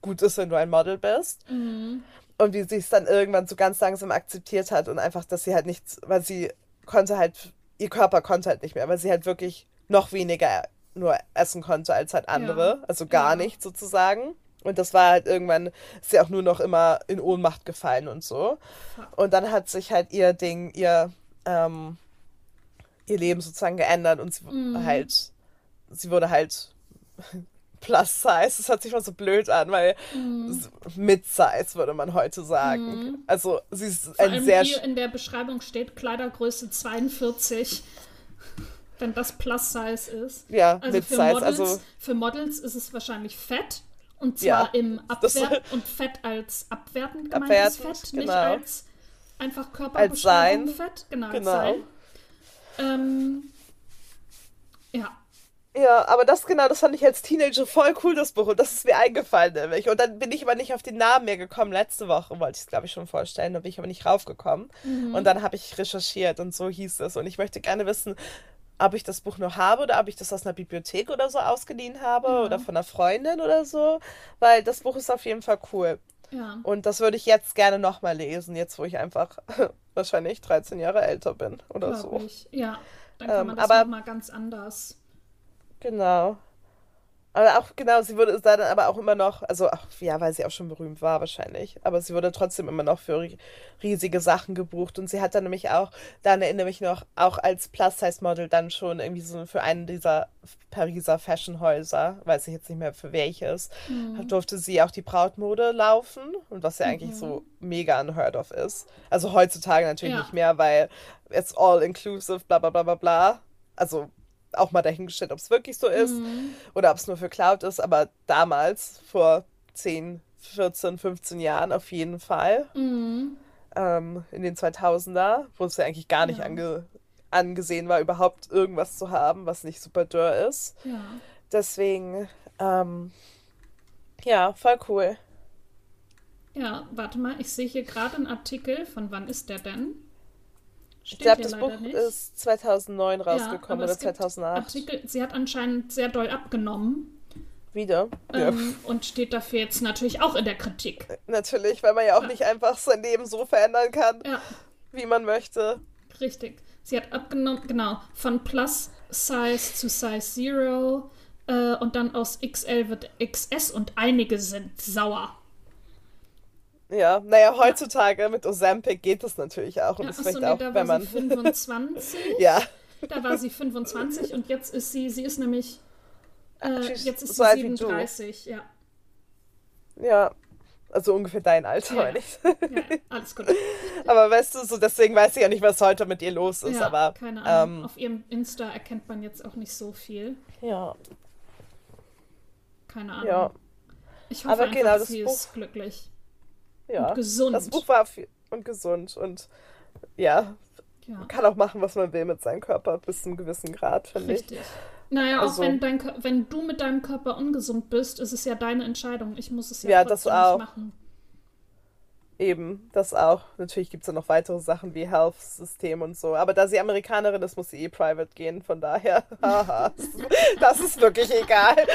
gut ist, wenn du ein Model bist. Mhm. Und wie sie es dann irgendwann so ganz langsam akzeptiert hat und einfach, dass sie halt nichts, weil sie konnte halt, ihr Körper konnte halt nicht mehr, weil sie halt wirklich noch weniger nur essen konnte als halt andere, ja. also gar ja. nicht sozusagen. Und das war halt irgendwann, ist sie auch nur noch immer in Ohnmacht gefallen und so. Und dann hat sich halt ihr Ding, ihr, ähm, ihr Leben sozusagen geändert und sie mhm. halt, sie wurde halt Plus Size. Das hört sich mal so blöd an, weil mhm. Mid Size würde man heute sagen. Mhm. Also sie ist Vor ein allem sehr. Hier in der Beschreibung steht Kleidergröße 42. Wenn das Plus Size ist. Ja, also Mid Size. also für Models ist es wahrscheinlich fett. Und zwar ja, im Abwert und Fett als abwertend gemeintes Fett, genau. nicht als einfach Körperbeschreibung Fett. Genau, genau. Als sein. Ähm, ja, ja, aber das genau, das fand ich als Teenager voll cool, das Buch. Und das ist mir eingefallen nämlich. Und dann bin ich aber nicht auf den Namen mehr gekommen. Letzte Woche wollte ich es, glaube ich, schon vorstellen. Da bin ich aber nicht raufgekommen. Mhm. Und dann habe ich recherchiert und so hieß es. Und ich möchte gerne wissen, ob ich das Buch noch habe oder ob ich das aus einer Bibliothek oder so ausgeliehen habe ja. oder von einer Freundin oder so. Weil das Buch ist auf jeden Fall cool. Ja. Und das würde ich jetzt gerne nochmal lesen, jetzt wo ich einfach wahrscheinlich 13 Jahre älter bin oder Glaub so. Ich. Ja, dann kann Ähm, man das aber- nochmal ganz anders. Genau. Aber auch, genau, sie wurde da dann aber auch immer noch, also, ach, ja, weil sie auch schon berühmt war wahrscheinlich, aber sie wurde trotzdem immer noch für ri- riesige Sachen gebucht und sie hat dann nämlich auch, dann erinnere ich mich noch, auch als Plus-Size-Model dann schon irgendwie so für einen dieser Pariser Fashionhäuser, weiß ich jetzt nicht mehr für welches, Mhm. durfte sie auch die Brautmode laufen und was ja eigentlich so mega unheard of ist. Also heutzutage natürlich Ja. nicht mehr, weil it's all inclusive, bla bla bla bla bla. Also auch mal dahingestellt, ob es wirklich so ist Mhm. oder ob es nur für Cloud ist, aber damals, vor 10, 14, 15 Jahren auf jeden Fall, Mhm. ähm, in den 2000er, wo es ja eigentlich gar nicht Ja. ange angesehen war, überhaupt irgendwas zu haben, was nicht super dürr ist. Ja. Deswegen, ähm, ja, voll cool. Ja, warte mal, ich sehe hier gerade einen Artikel. Von wann ist der denn? Ich Steht glaube, hier das Buch nicht. ist 2009 Ja, rausgekommen aber oder es gibt 2008. Artikel, sie hat anscheinend sehr doll abgenommen Wieder. Ja. ähm, und steht dafür jetzt natürlich auch in der Kritik. Natürlich, weil man ja auch Ja. nicht einfach sein Leben so verändern kann, Ja, wie man möchte. richtig. Sie hat abgenommen, genau, von Plus Size zu Size Zero äh, und dann aus XL wird XS und einige sind sauer. Ja, naja, heutzutage mit Ozempic geht das natürlich auch. Und Ja, das vielleicht nee, auch, da wenn man. sie 25. Ja, Da war sie 25 und jetzt ist sie, sie ist nämlich, äh, jetzt ist so sie alt wie du. 37, ja. ja. Also ungefähr dein Alter, Ja. meine ich. ja. Alles gut. Aber weißt du, so deswegen weiß ich ja nicht, was heute mit ihr los ist. ja, aber keine Ahnung. ähm, Auf ihrem Insta erkennt man jetzt auch nicht so viel. ja, Keine Ahnung. ja, Ich hoffe Aber einfach, genau, das sie Buch- ist glücklich ja. und gesund. Das Buch war viel und gesund und ja, ja, man kann auch machen, was man will mit seinem Körper bis zu einem gewissen Grad, finde ich. richtig. Naja, auch Also- wenn, dein, wenn du mit deinem Körper ungesund bist, ist es ja deine Entscheidung. Ich muss es ja, Ja, das auch. nicht machen. Eben, das auch. Natürlich gibt es ja noch weitere Sachen wie Health-System und so. Aber da sie Amerikanerin ist, muss sie eh private gehen. Von daher, haha, das ist wirklich egal.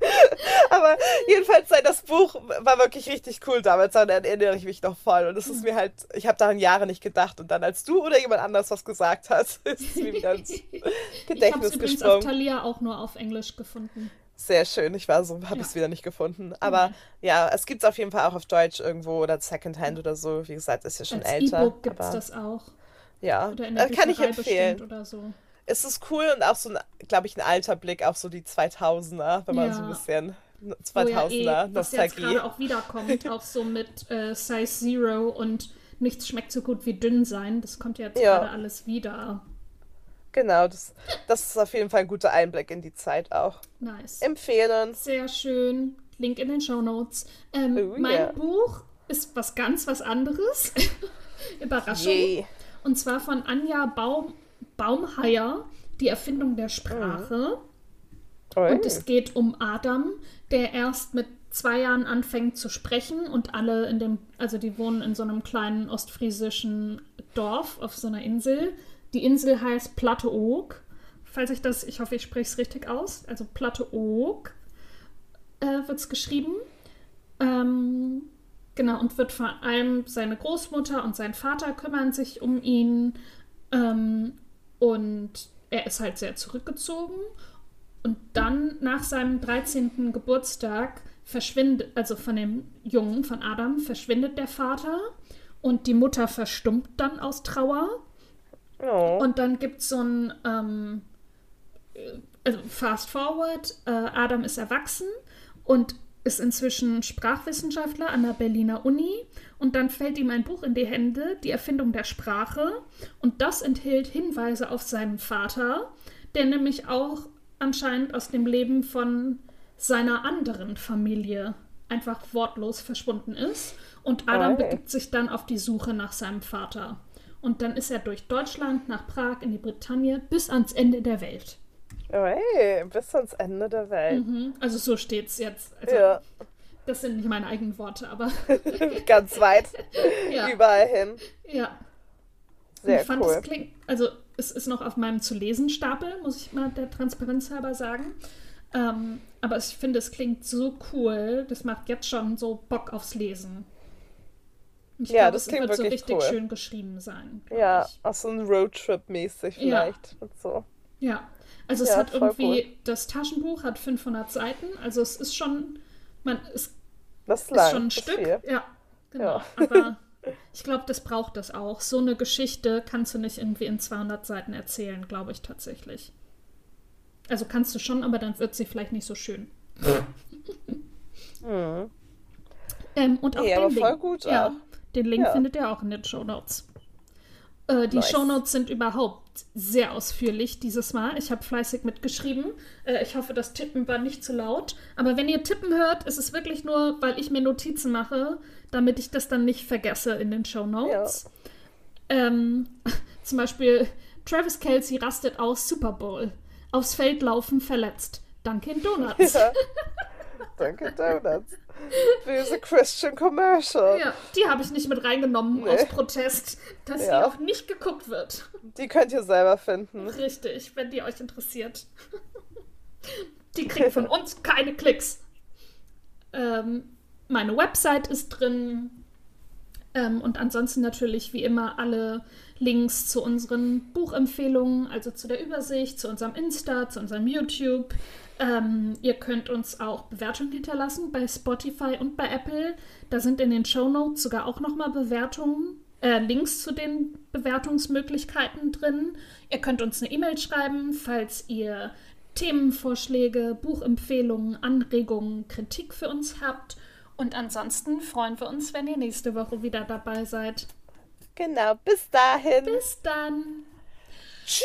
Aber jedenfalls, sei das Buch war wirklich richtig cool damals. Daran erinnere ich mich noch voll. Und es ist mir halt, ich habe daran Jahre nicht gedacht. Und dann, als du oder jemand anders was gesagt hat, ist es mir wieder ins Ich habe Gedächtnis es übrigens auf gesprungen. Thalia auch nur auf Englisch gefunden. Sehr schön. Ich war so, habe Ja. Mhm. es wieder nicht gefunden. Aber ja, es gibt es auf jeden Fall auch auf Deutsch irgendwo oder Secondhand oder so. Wie gesagt, ist ja schon Als älter. E-Book gibt es das auch. ja, Oder in der äh, kann ich empfehlen. oder so. Es ist cool und auch so ein, glaube ich, ein alter Blick auf so die 2000er, wenn man so ein Ja. bisschen Wo 2000er ja eh, was jetzt Nostalgie. gerade auch wiederkommt, auch so mit äh, Size Zero und nichts schmeckt so gut wie dünn sein. Das kommt ja jetzt Ja. gerade alles wieder. Genau, das, das ist auf jeden Fall ein guter Einblick in die Zeit auch. Nice. Empfehlen. Sehr schön. Link in den Show Notes. Ähm, Oh, mein yeah. Buch ist was ganz was anderes. Überraschung. Yay. Und zwar von Anja Baum, Baumheier, Die Erfindung der Sprache. Ui. Und es geht um Adam, der erst mit zwei Jahren anfängt zu sprechen und alle in dem, also die wohnen in so einem kleinen ostfriesischen Dorf auf so einer Insel. Die Insel heißt Platteoog. Falls ich das, ich hoffe, ich spreche es richtig aus. Also Platteoog äh, wird es geschrieben. Ähm, genau, und wird vor allem seine Großmutter und sein Vater kümmern sich um ihn. Ähm, und er ist halt sehr zurückgezogen. Und dann nach seinem 13. Geburtstag verschwindet, also von dem Jungen, von Adam, verschwindet der Vater und die Mutter verstummt dann aus Trauer. Oh. Und dann gibt es so ein, ähm, äh, also fast forward, äh, Adam ist erwachsen und ist inzwischen Sprachwissenschaftler an der Berliner Uni und dann fällt ihm ein Buch in die Hände, die Erfindung der Sprache und das enthält Hinweise auf seinen Vater, der nämlich auch anscheinend aus dem Leben von seiner anderen Familie einfach wortlos verschwunden ist und Adam Okay. begibt sich dann auf die Suche nach seinem Vater. Und dann ist er durch Deutschland, nach Prag, in die Bretagne, bis ans Ende der Welt. Ui, bis ans Ende der Welt. Mhm. Also so steht's jetzt. Also, Ja, Das sind nicht meine eigenen Worte, aber ganz weit, ja. überall hin. ja. Und Sehr ich fand, cool. es klingt, also es ist noch auf meinem zu lesen Stapel, muss ich mal der Transparenz halber sagen. Ähm, aber ich finde, es klingt so cool. Das macht jetzt schon so Bock aufs Lesen. Ich ja, glaub, das es klingt wird so wirklich richtig cool. schön geschrieben sein. Ja, ich. auch so ein Roadtrip-mäßig Ja. vielleicht. Und so. Ja, also es Ja, hat irgendwie, das Taschenbuch hat 500 Seiten, also es ist schon, man, es Das ist ist lang. schon ein das Stück, viel. ja, genau, Ja. aber ich glaube, das braucht es auch. So eine Geschichte kannst du nicht irgendwie in 200 Seiten erzählen, glaube ich tatsächlich. Also kannst du schon, aber dann wird sie vielleicht nicht so schön. Mhm. Ähm, und auch Nee, den Link, voll gut ja, den Link Ja. findet ihr auch in den Show Notes. Äh, die Nice. Show Notes sind überhaupt sehr ausführlich dieses Mal. Ich habe fleißig mitgeschrieben. Äh, ich hoffe, das Tippen war nicht zu laut. Aber wenn ihr Tippen hört, ist es wirklich nur, weil ich mir Notizen mache, damit ich das dann nicht vergesse in den Show Notes. Ähm, zum Beispiel Travis Kelsey rastet aus Super Bowl. Aufs Feld laufen verletzt. Dunkin' Donuts. Ja. Danke, Donuts. Böse Christian Commercial. Ja, die habe ich nicht mit reingenommen Nee. aus Protest, dass Ja. sie auch nicht geguckt wird. Die könnt ihr selber finden. Richtig, wenn die euch interessiert. Die kriegt von uns keine Klicks. Ähm, meine Website ist drin. Ähm, und ansonsten natürlich wie immer alle Links zu unseren Buchempfehlungen, also zu der Übersicht, zu unserem Insta, zu unserem YouTube. Ähm, ihr könnt uns auch Bewertungen hinterlassen bei Spotify und bei Apple. Da sind in den Show Notes sogar auch nochmal Bewertungen, äh, Links zu den Bewertungsmöglichkeiten drin. Ihr könnt uns eine E-Mail schreiben, falls ihr Themenvorschläge, Buchempfehlungen, Anregungen, Kritik für uns habt. Und ansonsten freuen wir uns, wenn ihr nächste Woche wieder dabei seid. Genau, bis dahin. Bis dann! Tschüss.